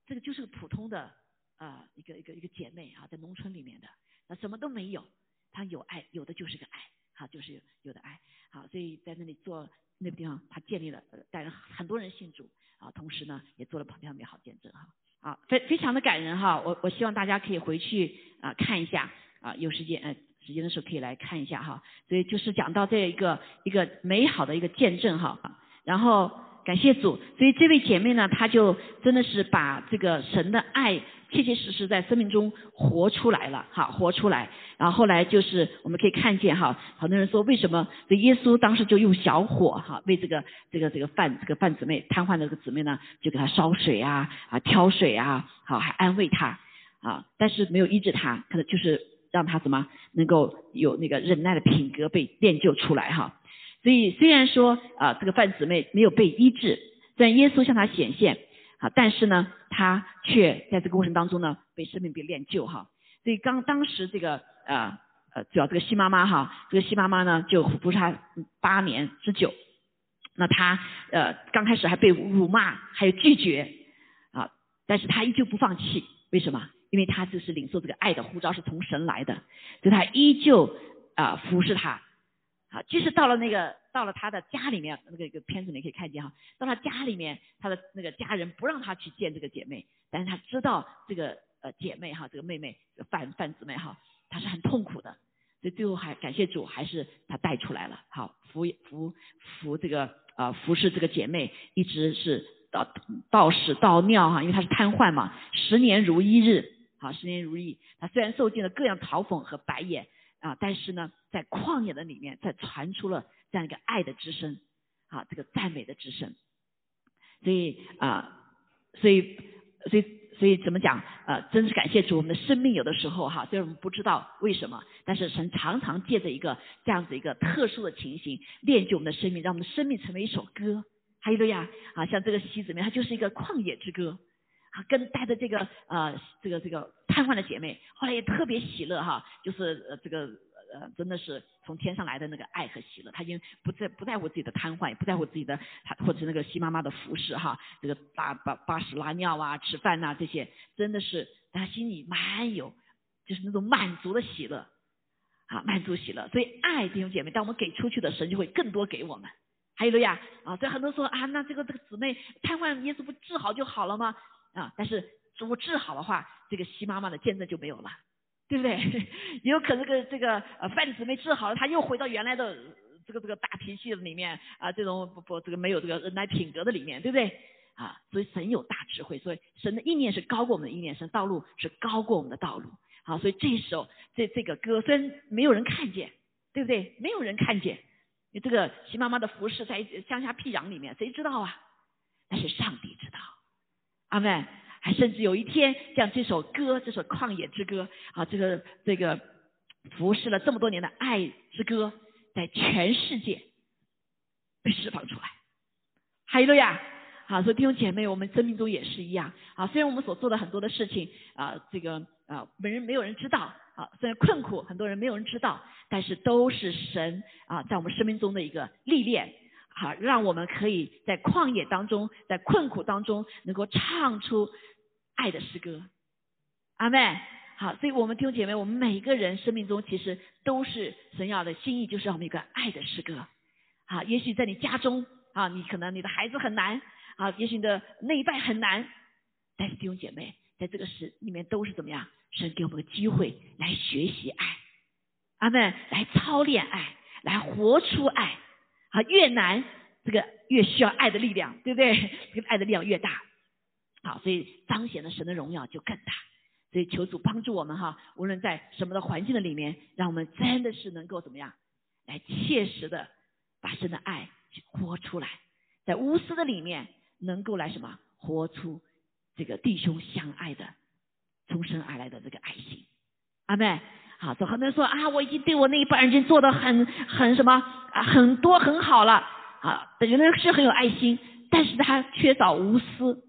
这个就是个普通的啊一个一个一个姐妹啊，在农村里面的。那什么都没有，她有爱，有的就是个爱，好，就是有的爱，好，所以在那里做那个地方，他建立了带人很多人信主，啊，同时呢也做了非常美好见证哈，啊，非非常的感人哈，我我希望大家可以回去啊看一下，啊有时间呃时间的时候可以来看一下哈，所以就是讲到这一个一个美好的一个见证哈，然后感谢主，所以这位姐妹呢，她就真的是把这个神的爱。切切实实在生命中活出来了，哈，活出来。然后后来就是我们可以看见，哈，很多人说为什么这耶稣当时就用小火，哈，为这个这个这个范这个范姊妹瘫痪的这个姊妹呢，就给她烧水啊，啊挑水啊，好还安慰她，啊，但是没有医治她，可能就是让她怎么能够有那个忍耐的品格被练就出来，哈。所以虽然说啊这个范姊妹没有被医治，虽然耶稣向她显现。啊，但是呢，他却在这个过程当中呢，被生命被练就哈。所以刚当时这个呃呃，主要这个西妈妈哈，这个西妈妈呢就服侍他八年之久。那他呃刚开始还被辱骂，还有拒绝啊，但是他依旧不放弃。为什么？因为他就是领受这个爱的呼召是从神来的，所以他依旧啊服侍他。啊，即使到了那个。到了他的家里面，那个一个片子你可以看见哈。到他家里面，他的那个家人不让他去见这个姐妹，但是他知道这个呃姐妹哈，这个妹妹范范姊妹哈，她是很痛苦的，所以最后还感谢主，还是他带出来了，好服服服这个啊服侍这个姐妹，一直是到到屎到尿哈，因为她是瘫痪嘛，十年如一日，好十年如一。他虽然受尽了各样嘲讽和白眼啊，但是呢，在旷野的里面，在传出了。这样一个爱的之声，啊，这个赞美的之声，所以啊，所以，所以，所以怎么讲？呃，真是感谢主，我们的生命有的时候哈，虽然我们不知道为什么，但是神常常借着一个这样子一个特殊的情形，练就我们的生命，让我们的生命成为一首歌。还有了呀，啊，像这个西子面，它就是一个旷野之歌，啊，跟带着这个呃这个这个瘫痪的姐妹，后来也特别喜乐哈，就是呃这个呃真的是从天上来的那个爱和喜乐，她已经不在不在乎自己的瘫痪，也不在乎自己的她或者那个西妈妈的服饰哈，这个搭巴巴屎拉尿啊，吃饭呐这些，真的是她心里满有就是那种满足的喜乐啊，满足喜乐。所以爱弟兄姐妹，当我们给出去的，神就会更多给我们。还有了呀啊，所以很多说啊，那这个这个姊妹瘫痪，耶稣不治好就好了吗？啊！但是如果治好的话，这个西妈妈的见证就没有了，对不对？也 有可能这个这个呃范子没治好了，他又回到原来的这个这个大脾气里面啊，这种不不这个没有这个恩爱品格的里面，对不对？啊，所以神有大智慧，所以神的意念是高过我们的意念，神道路是高过我们的道路。好，所以这时候这这个歌虽然没有人看见，对不对？没有人看见，你这个西妈妈的服饰在乡下僻壤里面，谁知道啊？但是上帝知道。阿妹，还甚至有一天，像这首歌，这首旷野之歌，啊，这个这个服侍了这么多年的爱之歌，在全世界被释放出来。哈利路亚！好，所以弟兄姐妹，我们生命中也是一样。啊，虽然我们所做的很多的事情，啊，这个啊，没人没有人知道，啊，虽然困苦，很多人没有人知道，但是都是神啊，在我们生命中的一个历练。好，让我们可以在旷野当中，在困苦当中，能够唱出爱的诗歌。阿妹，好，所以我们弟兄姐妹，我们每个人生命中其实都是神要的心意，就是让我们一个爱的诗歌。好，也许在你家中啊，你可能你的孩子很难啊，也许你的那一代很难，但是弟兄姐妹，在这个时里面都是怎么样？神给我们个机会来学习爱，阿妹，来操练爱，来活出爱。啊，越难，这个越需要爱的力量，对不对？这个爱的力量越大，好，所以彰显了神的荣耀就更大。所以求主帮助我们哈，无论在什么的环境的里面，让我们真的是能够怎么样，来切实的把神的爱活出来，在无私的里面能够来什么，活出这个弟兄相爱的从生而来的这个爱心。阿妹。好，很多人说啊，我已经对我那一半人已经做的很很什么啊，很多很好了啊。有的人是很有爱心，但是他缺少无私，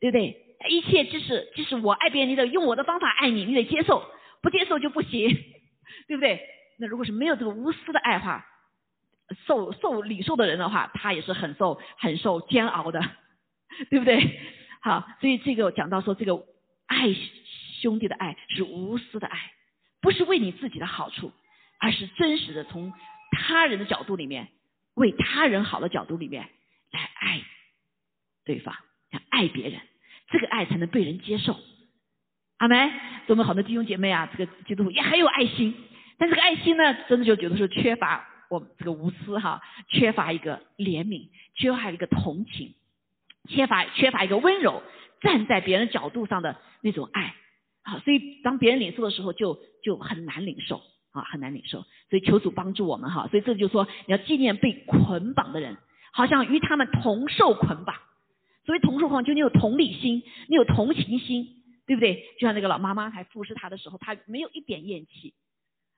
对不对？一切即使即使我爱别人，你得用我的方法爱你，你得接受，不接受就不行，对不对？那如果是没有这个无私的爱话，受受礼受的人的话，他也是很受很受煎熬的，对不对？好，所以这个讲到说，这个爱兄弟的爱是无私的爱。不是为你自己的好处，而是真实的从他人的角度里面，为他人好的角度里面来爱对方，要爱别人，这个爱才能被人接受。阿梅。我们好多弟兄姐妹啊，这个基督徒也很有爱心，但这个爱心呢，真的就有的时候缺乏我这个无私哈，缺乏一个怜悯，缺乏一个同情，缺乏缺乏一个温柔，站在别人角度上的那种爱。好，所以当别人领受的时候，就就很难领受啊，很难领受。所以求主帮助我们哈。所以这就说，你要纪念被捆绑的人，好像与他们同受捆绑。所谓同受捆绑，就你有同理心，你有同情心，对不对？就像那个老妈妈还服侍他的时候，他没有一点厌弃，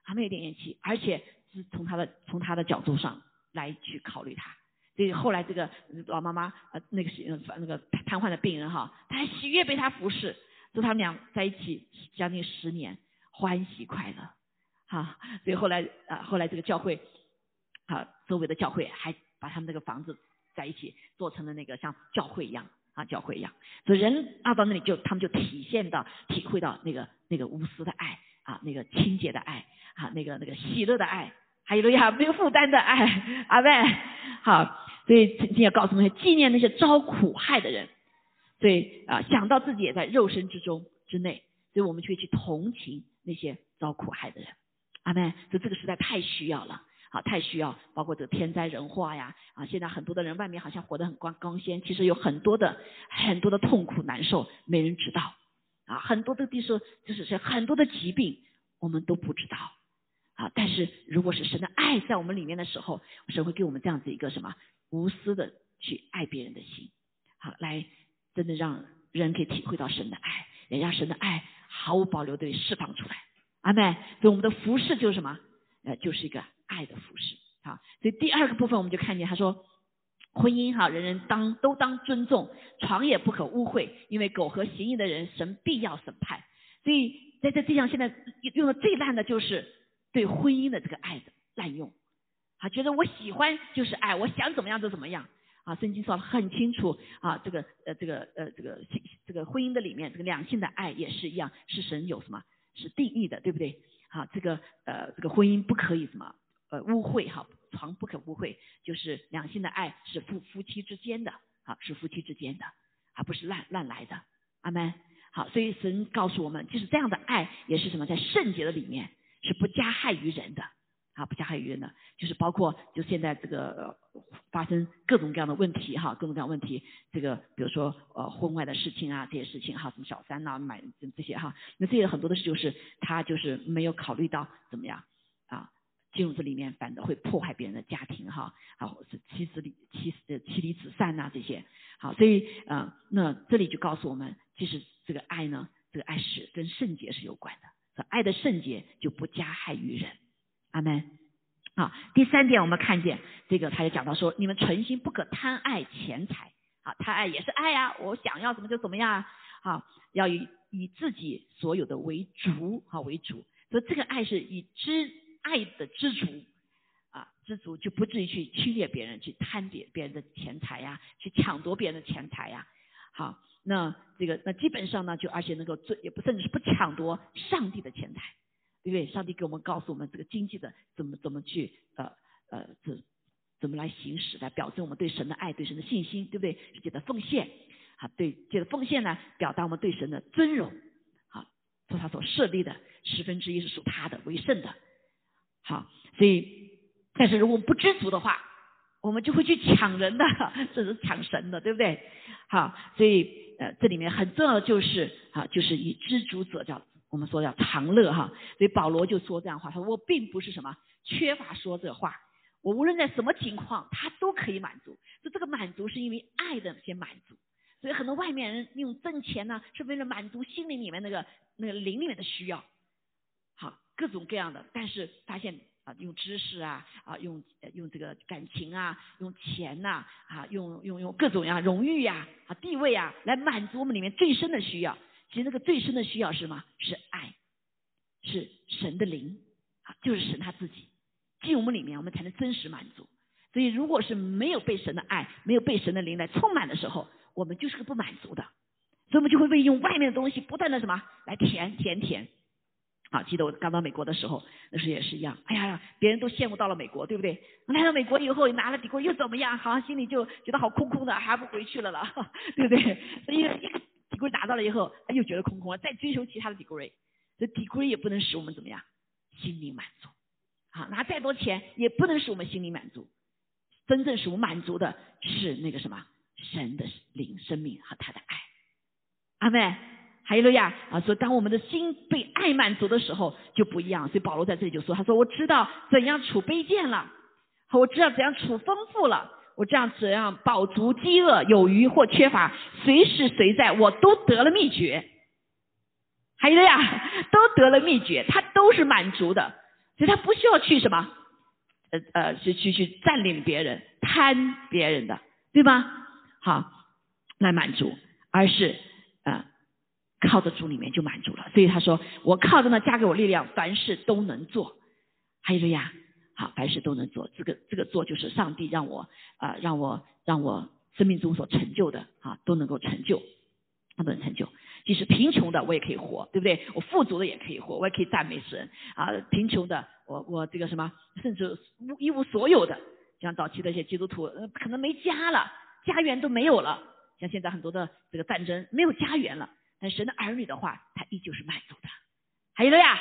还没有一点厌弃，而且是从他的从他的角度上来去考虑他。所以后来这个老妈妈呃那个是那个瘫痪的病人哈，他还喜悦被他服侍。就他们俩在一起将近十年，欢喜快乐，哈，所以后来啊，后来这个教会，啊，周围的教会还把他们那个房子在一起做成了那个像教会一样啊，教会一样，所以人啊到那里就他们就体现到体会到那个那个无私的爱啊，那个清洁的爱啊，那个那个喜乐的爱，还有呀没有负担的爱，阿妹，好，所以今天要告诉我们，纪念那些遭苦害的人。所以啊，想到自己也在肉身之中之内，所以我们就会去同情那些遭苦害的人。阿妹，就这个时代太需要了，好，太需要，包括这天灾人祸呀，啊，现在很多的人外面好像活得很光光鲜，其实有很多的很多的痛苦难受，没人知道，啊，很多的地说就是是很多的疾病我们都不知道，啊，但是如果是神的爱在我们里面的时候，神会给我们这样子一个什么无私的去爱别人的心，好来。真的让人可以体会到神的爱，也让神的爱毫无保留的释放出来。阿妹，所以我们的服饰就是什么？呃，就是一个爱的服饰。啊，所以第二个部分我们就看见他说，婚姻哈，人人当都当尊重，床也不可污秽，因为苟合行淫的人，神必要审判。所以在这地上，现在用的最烂的就是对婚姻的这个爱的滥用，啊，觉得我喜欢就是爱，我想怎么样就怎么样。啊，圣经说的很清楚啊，这个呃这个呃这个这个婚姻的里面，这个两性的爱也是一样，是神有什么是定义的，对不对？好，这个呃这个婚姻不可以什么呃污秽哈，床不可污秽，就是两性的爱是夫夫妻之间的啊，是夫妻之间的，而不是乱乱来的。阿门。好，所以神告诉我们，就是这样的爱也是什么，在圣洁的里面是不加害于人的。啊，不加害于人的，就是包括就现在这个发生各种各样的问题哈，各种各样问题，这个比如说呃婚外的事情啊，这些事情哈，什么小三呐，买这这些哈，那这些很多的事就是他就是没有考虑到怎么样啊，进入这里面反而会破坏别人的家庭哈，啊是妻子离妻呃妻离子散呐这些，好，所以啊那这里就告诉我们，其实这个爱呢，这个爱是跟圣洁是有关的，爱的圣洁就不加害于人。阿门。好，第三点，我们看见这个，他就讲到说，你们存心不可贪爱钱财。好，贪爱也是爱呀，我想要怎么就怎么样啊。好，要以以自己所有的为主，好为主。所以这个爱是以知爱的知足啊，知足就不至于去侵略别人，去贪别别人的钱财呀，去抢夺别人的钱财呀。好，那这个那基本上呢，就而且能够最也不甚至是不抢夺上帝的钱财。对不对？上帝给我们告诉我们这个经济的怎么怎么去呃呃怎怎么来行使，来表证我们对神的爱、对神的信心，对不对？是借着奉献，啊，对借着奉献呢，表达我们对神的尊荣，啊，做他所设立的十分之一是属他的为圣的，好，所以但是如果不知足的话，我们就会去抢人的，这是抢神的，对不对？好，所以呃这里面很重要的就是啊，就是以知足者叫。我们说要常乐哈，所以保罗就说这样话，他说我并不是什么缺乏说这话，我无论在什么情况，他都可以满足。就这个满足是因为爱的些满足，所以很多外面人用挣钱呢，是为了满足心灵里面那个那个灵里面的需要，好各种各样的，但是发现啊用知识啊啊用用这个感情啊用钱呐啊用用用各种呀荣誉呀啊地位啊来满足我们里面最深的需要。其实那个最深的需要是什么？是爱，是神的灵啊，就是神他自己进我们里面，我们才能真实满足。所以，如果是没有被神的爱，没有被神的灵来充满的时候，我们就是个不满足的。所以，我们就会被用外面的东西不断的什么来填填填。好，记得我刚到美国的时候，那时候也是一样。哎呀呀，别人都羡慕到了美国，对不对？来到美国以后，拿了底裤又怎么样？好像心里就觉得好空空的，还不回去了了，对不对？所以。Degree 达到了以后，他又觉得空空了，再追求其他的 degree，这 degree 也不能使我们怎么样，心灵满足。啊，拿再多钱也不能使我们心灵满足。真正使我们满足的是那个什么，神的灵、生命和他的爱。阿妹，还有路亚啊！说当我们的心被爱满足的时候就不一样。所以保罗在这里就说：“他说我知道怎样处卑贱了，我知道怎样处丰富了。”我这样怎样饱足、饥饿、有余或缺乏，随时随在，我都得了秘诀。还有呀，都得了秘诀，他都是满足的，所以他不需要去什么，呃呃，去去去占领别人、贪别人的，对吗？好，来满足，而是啊，靠着主里面就满足了。所以他说，我靠着呢，加给我力量，凡事都能做。还有呀。啊，凡事都能做，这个这个做就是上帝让我啊，让我让我生命中所成就的啊，都能够成就，都能成就。即使贫穷的我也可以活，对不对？我富足的也可以活，我也可以赞美神啊。贫穷的我我这个什么，甚至一无所有的，像早期的一些基督徒，可能没家了，家园都没有了。像现在很多的这个战争没有家园了，但神的儿女的话，他依旧是满足的。还有了呀，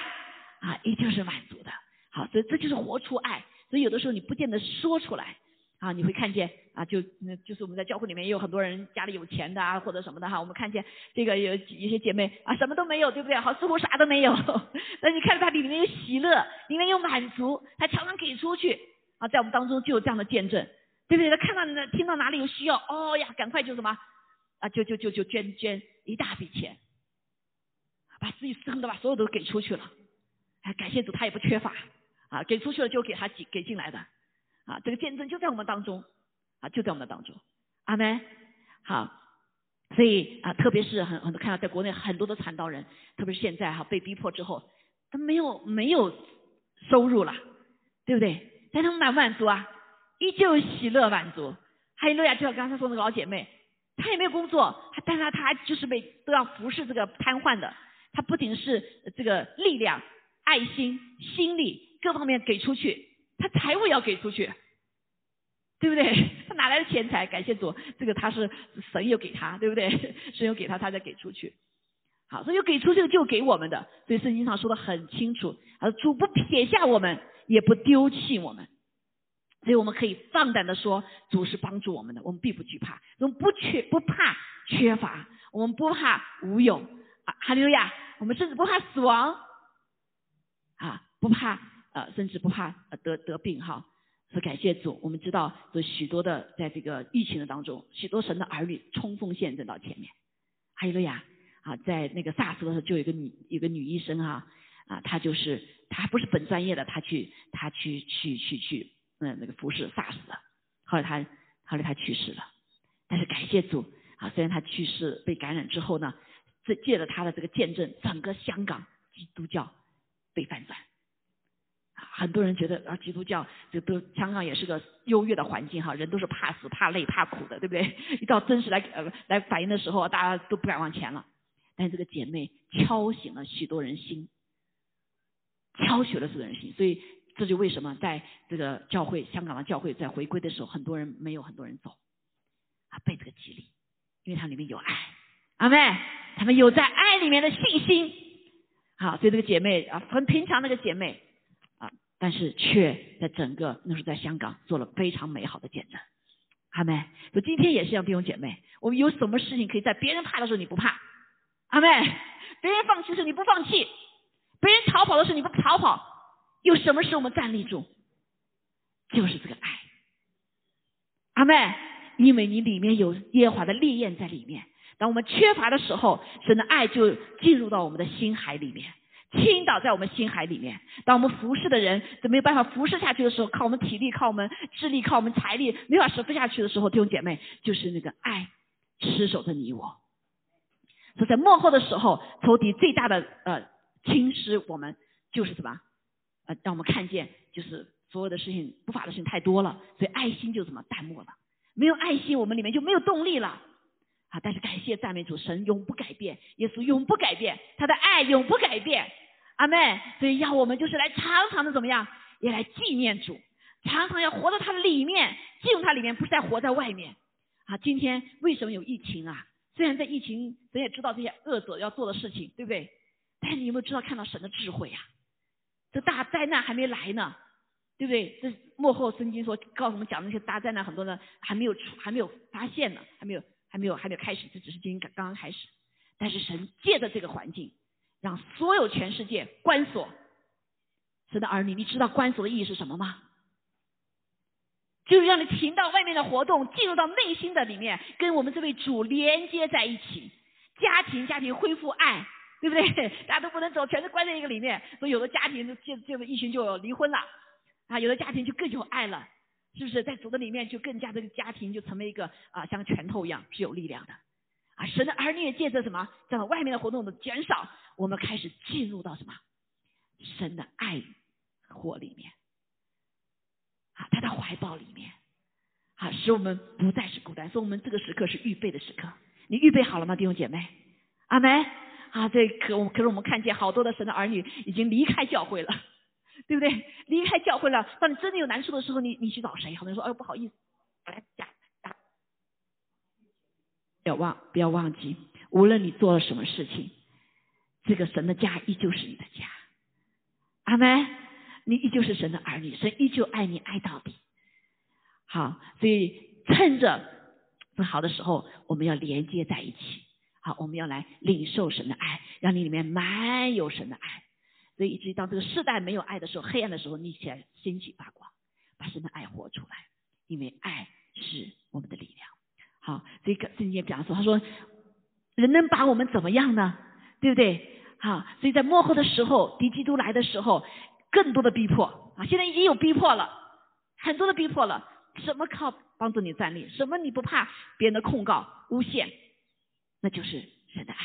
啊，依旧是满足的。好，所以这就是活出爱。所以有的时候你不见得说出来啊，你会看见啊，就那就是我们在教会里面也有很多人家里有钱的啊，或者什么的哈。我们看见这个有有些姐妹啊，什么都没有，对不对？好，似乎啥都没有。那你看着她里面有喜乐，里面有满足，她常常给出去啊，在我们当中就有这样的见证，对不对？她看到那听到哪里有需要，哦呀，赶快就什么啊，就就就就捐捐一大笔钱，把自己真的把所有都给出去了。哎，感谢主，他也不缺乏。啊，给出去了就给他给给进来的，啊，这个见证就在我们当中，啊，就在我们当中，阿门。好，所以啊，特别是很很多看到在国内很多的传道人，特别是现在哈被逼迫之后，他没有没有收入了，对不对？但他们满不满足啊？依旧喜乐满足。还有诺亚，就像刚才说那个老姐妹，她也没有工作，但是她就是被都要服侍这个瘫痪的。她不仅是这个力量、爱心、心力各方面给出去，他财务要给出去，对不对？他哪来的钱财？感谢主，这个他是神又给他，对不对？神又给他，他再给出去。好，所以给出去就给我们的。所以圣经上说的很清楚，啊，主不撇下我们，也不丢弃我们。所以我们可以放胆的说，主是帮助我们的，我们并不惧怕，我们不缺不怕缺乏，我们不怕无有啊，哈利路亚！我们甚至不怕死亡啊，不怕呃，甚至不怕得得病哈。所以感谢主，我们知道有许多的在这个疫情的当中，许多神的儿女冲锋陷阵到前面，哈利路亚啊，在那个 SARS 的时候，就有一个女有个女医生哈啊，她就是她不是本专业的，她去她去去去去。嗯，那个服侍杀死的，后来他后来他去世了，但是感谢主啊，虽然他去世被感染之后呢，这借着他的这个见证，整个香港基督教被翻转，很多人觉得啊，基督教这都香港也是个优越的环境哈，人都是怕死怕累怕苦的，对不对？一到真实来呃来反映的时候，大家都不敢往前了，但这个姐妹敲醒了许多人心，敲醒了许多人心，所以。这就为什么在这个教会，香港的教会在回归的时候，很多人没有很多人走，啊，被这个激励，因为它里面有爱，阿妹，他们有在爱里面的信心，好，所以这个姐妹啊，很平常那个姐妹，但是却在整个那时候在香港做了非常美好的见证，阿妹，就今天也是一样，弟兄姐妹，我们有什么事情可以在别人怕的时候你不怕，阿妹，别人放弃的时候你不放弃，别人逃跑的时候你不逃跑。有什么使我们站立住？就是这个爱，阿妹，因为你里面有耶和华的烈焰在里面。当我们缺乏的时候，神的爱就进入到我们的心海里面，倾倒在我们心海里面。当我们服侍的人都没有办法服侍下去的时候，靠我们体力、靠我们智力、靠我们财力没法服侍下去的时候，弟兄姐妹，就是那个爱失守的你我。所以在幕后的时候，仇敌最大的呃侵蚀我们就是什么？呃，让我们看见，就是所有的事情不法的事情太多了，所以爱心就怎么淡漠了。没有爱心，我们里面就没有动力了。啊，但是感谢赞美主，神永不改变，耶稣永不改变，他的爱永不改变。阿妹，所以要我们就是来常常的怎么样，也来纪念主，常常要活在他里面，进入他里面，不是在活在外面。啊，今天为什么有疫情啊？虽然在疫情，咱也知道这些恶者要做的事情，对不对？但你有没有知道看到神的智慧呀？这大灾难还没来呢，对不对？这幕后圣经说告诉我们讲那些大灾难，很多人还没有出，还没有发现呢，还没有，还没有，还没有开始，这只是今天刚刚开始。但是神借着这个环境，让所有全世界关锁神的儿女。你知道关锁的意义是什么吗？就是让你停到外面的活动，进入到内心的里面，跟我们这位主连接在一起，家庭家庭恢复爱。对不对？大家都不能走，全是关在一个里面。所以有的家庭就就就一群就离婚了，啊，有的家庭就更有爱了，是不是？在主的里面就更加这个家庭就成为一个啊，像拳头一样是有力量的。啊，神的儿女也借着什么，在外面的活动的减少，我们开始进入到什么神的爱火里面，啊，他的怀抱里面，啊，使我们不再是孤单。所以我们这个时刻是预备的时刻。你预备好了吗，弟兄姐妹？阿门。啊，这可我可是我们看见好多的神的儿女已经离开教会了，对不对？离开教会了，当你真的有难处的时候，你你去找谁？好多人说，哎呦，不好意思，来讲讲。不要忘，不要忘记，无论你做了什么事情，这个神的家依旧是你的家。阿门，你依旧是神的儿女，神依旧爱你爱到底。好，所以趁着不好的时候，我们要连接在一起。好，我们要来领受神的爱，让你里面满有神的爱。所以，以至于当这个世代没有爱的时候，黑暗的时候，你起来兴起发光，把神的爱活出来。因为爱是我们的力量。好，这个圣经也讲说，他说，人能把我们怎么样呢？对不对？好，所以在幕后的时候，敌基督来的时候，更多的逼迫啊！现在已经有逼迫了，很多的逼迫了。什么靠帮助你站立。什么你不怕别人的控告、诬陷？那就是神的爱。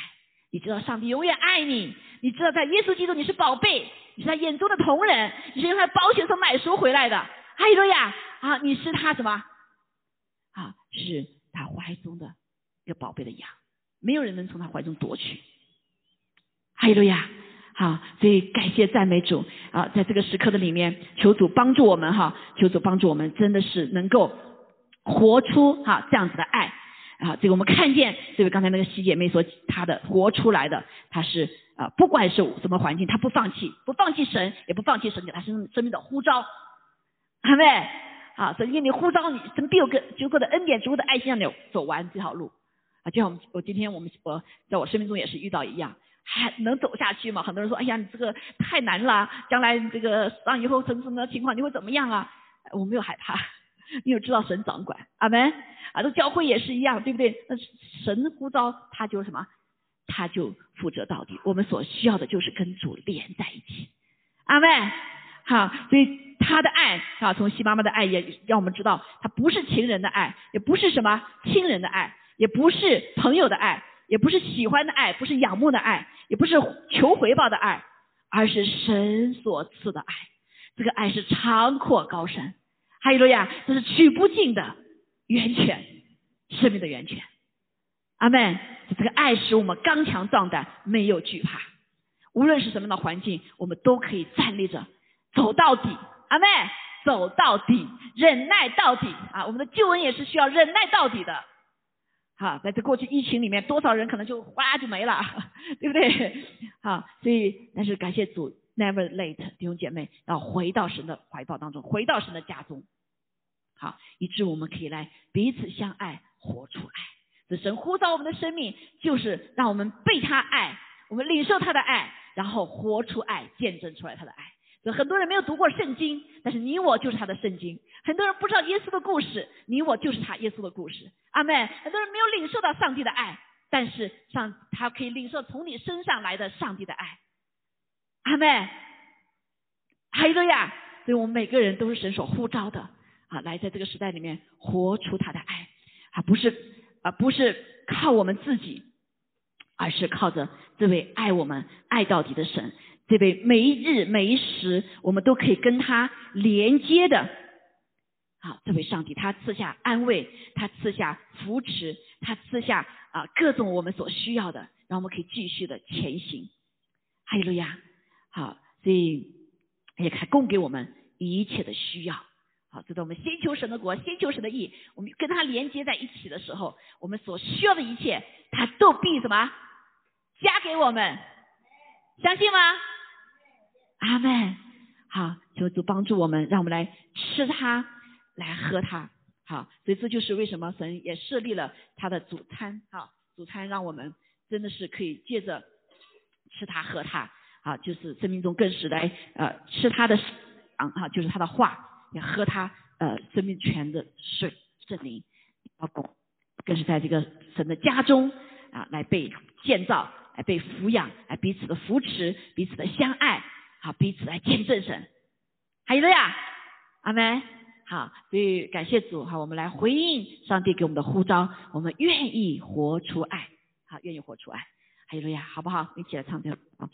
你知道上帝永远爱你，你知道在耶稣基督你是宝贝，你是他眼中的同人，你是用他的保险所买赎回来的。哈利路亚！啊，你是他什么？啊，是他怀中的一个宝贝的羊，没有人能从他怀中夺取。哈利路亚！好，所以感谢赞美主啊，在这个时刻的里面，求主帮助我们哈，求主帮助我们，真的是能够活出哈这样子的爱啊。这个我们看见这位刚才那个西姐妹说，她的活出来的，她是啊，不管是什么环境，她不放弃，不放弃神，也不放弃神给她生生命的呼召，好没？好，所以你呼召你，神必有个足够的恩典、足够的爱心让你走完这条路啊。就像我们我今天我们我在我生命中也是遇到一样。还能走下去吗？很多人说：“哎呀，你这个太难了，将来这个上以后什么什么情况，你会怎么样啊？”我没有害怕，因为知道神掌管。阿门。啊，这教会也是一样，对不对？那神呼召他就是什么？他就负责到底。我们所需要的就是跟主连在一起。阿门。好，所以他的爱啊，从西妈妈的爱也让我们知道，他不是情人的爱，也不是什么亲人的爱，也不是朋友的爱。也不是喜欢的爱，不是仰慕的爱，也不是求回报的爱，而是神所赐的爱。这个爱是长阔高深，哈利路亚，这是取不尽的源泉，生命的源泉。阿门。这个爱使我们刚强壮胆，没有惧怕。无论是什么样的环境，我们都可以站立着走到底。阿门。走到底，忍耐到底啊！我们的救恩也是需要忍耐到底的。好，在这过去疫情里面，多少人可能就哗就没了，对不对？好，所以但是感谢主，never late，弟兄姐妹要回到神的怀抱当中，回到神的家中，好，以致我们可以来彼此相爱，活出爱。这神呼召我们的生命，就是让我们被他爱，我们领受他的爱，然后活出爱，见证出来他的爱。很多人没有读过圣经，但是你我就是他的圣经。很多人不知道耶稣的故事，你我就是他耶稣的故事。阿妹，很多人没有领受到上帝的爱，但是上他可以领受从你身上来的上帝的爱。阿妹，还有个呀，所以我们每个人都是神所呼召的啊，来在这个时代里面活出他的爱啊，不是啊，不是靠我们自己，而是靠着这位爱我们爱到底的神。这位每一日每一时，我们都可以跟他连接的，好，这位上帝，他赐下安慰，他赐下扶持，他赐下啊各种我们所需要的，让我们可以继续的前行。哈利路亚，好，所以也还供给我们一切的需要。好，知道我们先求神的国，先求神的义，我们跟他连接在一起的时候，我们所需要的一切，他都必什么加给我们，相信吗？阿门，好，求主帮助我们，让我们来吃它，来喝它，好，所以这就是为什么神也设立了他的主餐，好，主餐让我们真的是可以借着吃它喝它，啊，就是生命中更是来呃吃他的啊，哈，就是他的话，也喝他呃生命泉的水圣灵，包括更是在这个神的家中啊来被建造，来被抚养，来彼此的扶持，彼此的相爱。好，彼此来见证神，还有的呀，阿门。好，所以感谢主，好，我们来回应上帝给我们的呼召，我们愿意活出爱，好，愿意活出爱，还有的呀，好不好？一起来唱这首歌。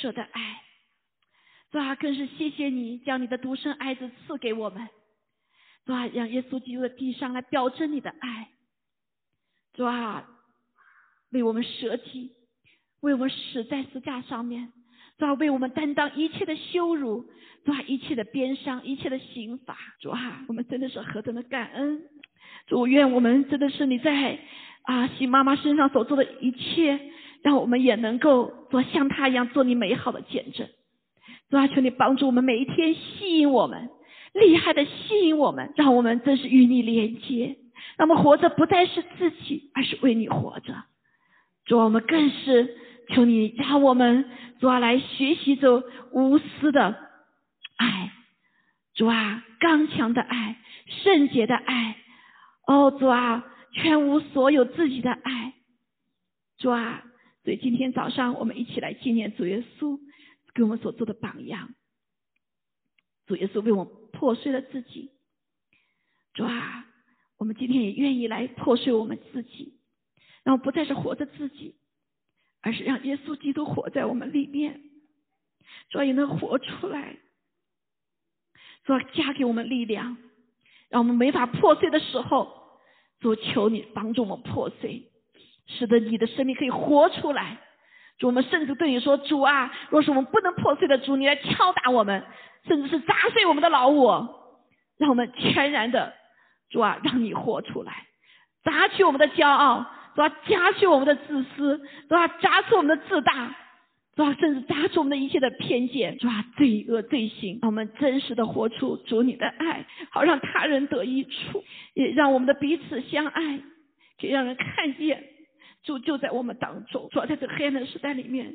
舍的爱，主啊，更是谢谢你将你的独生爱子赐给我们，主啊，让耶稣基督的地上来表征你的爱，主啊，为我们舍己，为我们死在十字架上面，主啊，为我们担当一切的羞辱，主啊，一切的鞭伤，一切的刑罚，主啊，我们真的是何等的感恩，主愿我们真的是你在。啊，喜妈妈身上所做的一切，让我们也能够做像他一样做你美好的见证。主啊，求你帮助我们每一天吸引我们，厉害的吸引我们，让我们真是与你连接。那么活着不再是自己，而是为你活着。主啊，我们更是求你让我们主啊来学习着无私的爱，主啊刚强的爱，圣洁的爱。哦，主啊。全无所有自己的爱，主啊！所以今天早上我们一起来纪念主耶稣给我们所做的榜样。主耶稣为我们破碎了自己，主啊！我们今天也愿意来破碎我们自己，让我不再是活着自己，而是让耶稣基督活在我们里面，主也能活出来，主加给我们力量，让我们没法破碎的时候。主求你帮助我们破碎，使得你的生命可以活出来。主，我们甚至对你说：“主啊，若是我们不能破碎的，主你来敲打我们，甚至是砸碎我们的老我，让我们全然的主啊，让你活出来，砸去我们的骄傲，主啊，夹去我们的自私，主啊，砸出我们的自大。”主啊，甚至砸出我们的一切的偏见，主啊，罪恶罪行，让我们真实的活出主你的爱，好让他人得益处，也让我们的彼此相爱，也让人看见主就在我们当中。主啊，在这黑暗的时代里面，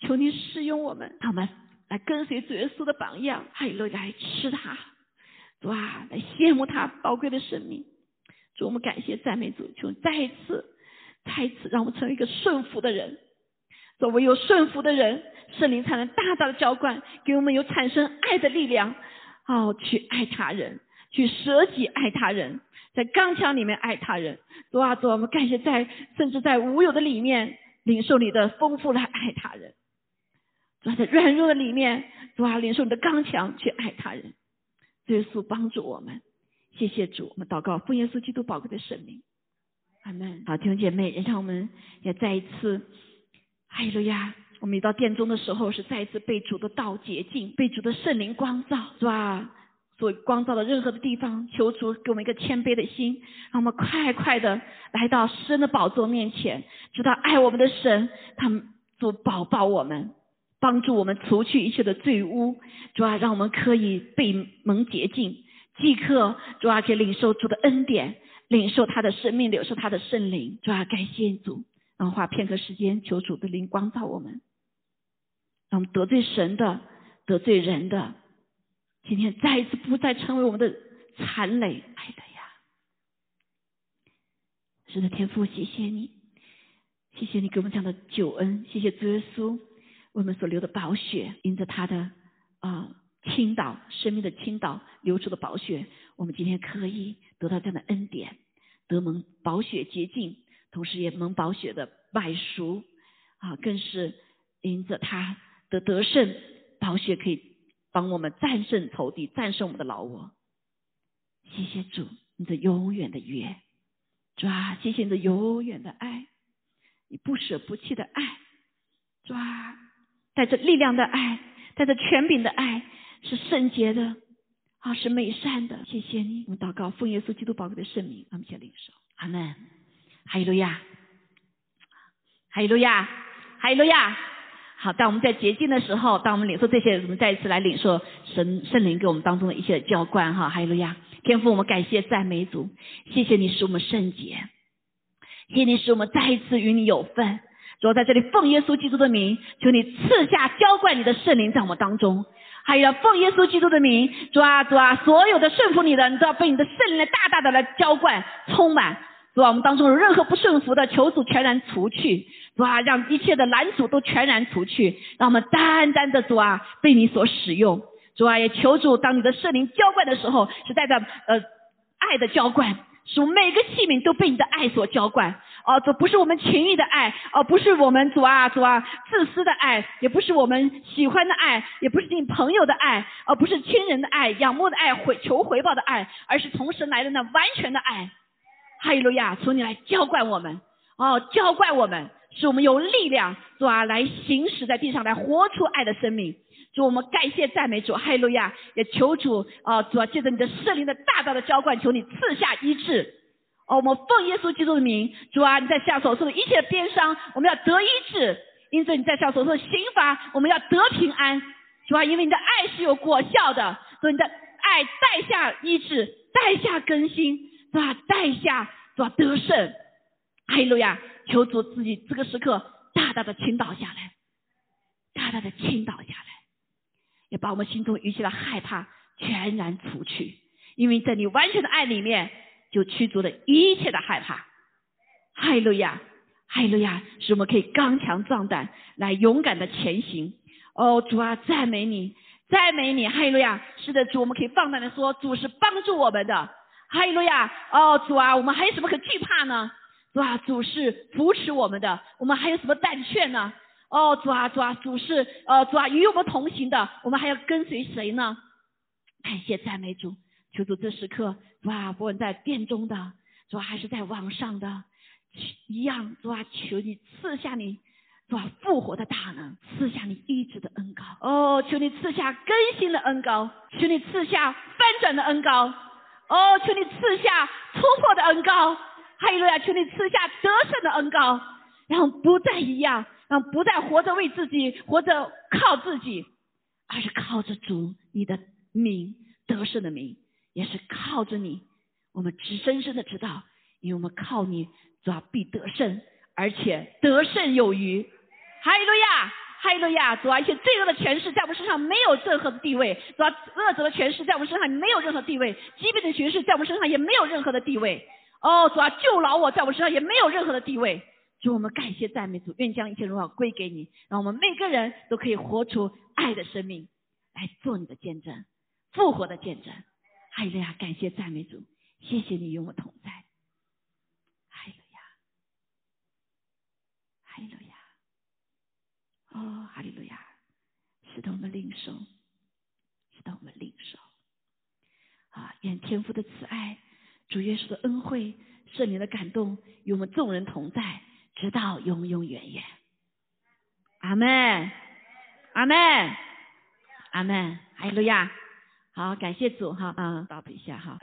求你使用我们，让我们来跟随主耶稣的榜样，还有来吃他，主啊，来羡慕他宝贵的生命。主，我们感谢赞美主，求再一次，再一次让我们成为一个顺服的人。作为有顺服的人，圣灵才能大大的浇灌，给我们有产生爱的力量，哦，去爱他人，去舍己爱他人，在刚强里面爱他人。主啊，主，我们感谢在甚至在无有的里面领受你的丰富来爱他人；主啊，在软弱的里面，主啊，领受你的刚强去爱他人。耶稣帮助我们，谢谢主，我们祷告奉耶稣基督宝贵的圣名，阿门。好，弟兄姐妹，也让我们也再一次。哎呀呀！我们一到殿中的时候，是再一次被主的道洁净，被主的圣灵光照，是吧？所光照的任何的地方，求主给我们一个谦卑的心，让我们快快的来到神的宝座面前，知道爱我们的神，他们主保抱我们，帮助我们除去一切的罪污，主啊，让我们可以被蒙洁净，即刻主啊，可以领受主的恩典，领受他的生命，领受他的圣灵，主啊，感谢主。然后花片刻时间，求主的灵光照我们，让我们得罪神的、得罪人的，今天再一次不再成为我们的残累。爱的呀，是的，天父，谢谢你，谢谢你给我们这样的救恩，谢谢主耶稣为我们所流的宝血，因着他的啊倾倒生命的倾倒流出的宝血，我们今天可以得到这样的恩典，得蒙宝血洁净。同时也蒙宝血的买赎啊，更是因着他的得胜，宝血可以帮我们战胜仇敌，战胜我们的老我。谢谢主，你的永远的约，主啊，谢谢你的永远的爱，你不舍不弃的爱，主啊，带着力量的爱，带着权柄的爱，是圣洁的啊，是美善的。谢谢你，我们祷告，奉耶稣基督宝贵的圣名，我们先领受，阿门。哈利路亚，哈利路亚，哈利路亚。好，当我们在洁净的时候，当我们领受这些，我们再一次来领受神圣灵给我们当中的一些浇灌。哈，哈利路亚，天父，我们感谢赞美主，谢谢你使我们圣洁，谢谢你使我们再一次与你有份。主在这里奉耶稣基督的名，求你赐下浇灌你的圣灵在我们当中。还有奉耶稣基督的名，主啊主啊，所有的顺服你的，你都要被你的圣灵来大大的来浇灌充满。主啊，我们当中有任何不顺服的，求主全然除去。主啊，让一切的拦阻都全然除去，让我们单单的主啊被你所使用。主啊，也求主当你的圣灵浇灌的时候，是带着呃爱的浇灌，使每个器皿都被你的爱所浇灌。哦，这不是我们情欲的爱，哦，不是我们主啊主啊自私的爱，也不是我们喜欢的爱，也不是你朋友的爱，而不是亲人的爱、仰慕的爱、回求回报的爱，而是从神来的那完全的爱。哈利路亚，从你来浇灌我们，哦，浇灌我们，使我们有力量，主啊，来行驶在地上，来活出爱的生命。主，我们感谢赞美主，哈利路亚，也求主啊，主啊，借着你的圣灵的大大的浇灌，求你赐下医治。哦，我们奉耶稣基督的名，主啊，你在下所受的一切的鞭伤，我们要得医治；因此你在下所受的刑罚，我们要得平安。主啊，因为你的爱是有果效的，所以你的爱带下医治，带下更新，是吧？带下是吧？得胜。哈利路亚！求主自己这个时刻大大的倾倒下来，大大的倾倒下来，也把我们心中一切的害怕全然除去，因为在你完全的爱里面。就驱逐了一切的害怕，哈利路亚，哈利路亚，使我们可以刚强壮胆，来勇敢的前行。哦，主啊，赞美你，赞美你，哈利路亚。是的，主，我们可以放胆的说，主是帮助我们的，哈利路亚。哦，主啊，我们还有什么可惧怕呢？主啊，主是扶持我们的，我们还有什么胆怯呢？哦，主啊，主啊，主是，呃，主啊，与我们同行的，我们还要跟随谁呢？感谢赞美主。求主这时刻，哇！不管在殿中的，主啊还是在网上的，一样，主啊，求你赐下你，主啊复活的大能，赐下你医治的恩膏。哦，求你赐下更新的恩膏，求你赐下翻转的恩膏。哦，求你赐下突破的恩膏。哈利路亚，求你赐下得胜的恩膏，让不再一样，让不再活着为自己，活着靠自己，而是靠着主你的名得胜的名。也是靠着你，我们只深深的知道，因为我们靠你，主要必得胜，而且得胜有余。哈利路亚，哈利路亚，主啊，一切罪恶的权势在我们身上没有任何的地位，主啊，恶者的权势在我们身上没有任何地位，疾病的权势在我们身上也没有任何的地位。哦，主啊，救老我在我身上也没有任何的地位。主，我们感谢赞美主，愿将一切荣耀归给你，让我们每个人都可以活出爱的生命，来做你的见证，复活的见证。哈利路亚，感谢赞美主，谢谢你与我同在。哈利路亚，哈利路亚，哦，哈利路亚，使得我们领受，使得我们领受。啊，愿天父的慈爱、主耶稣的恩惠、圣灵的感动与我们众人同在，直到永永远远。阿门，阿门，阿门，哈利路亚。好，感谢主哈，嗯，祷一下哈。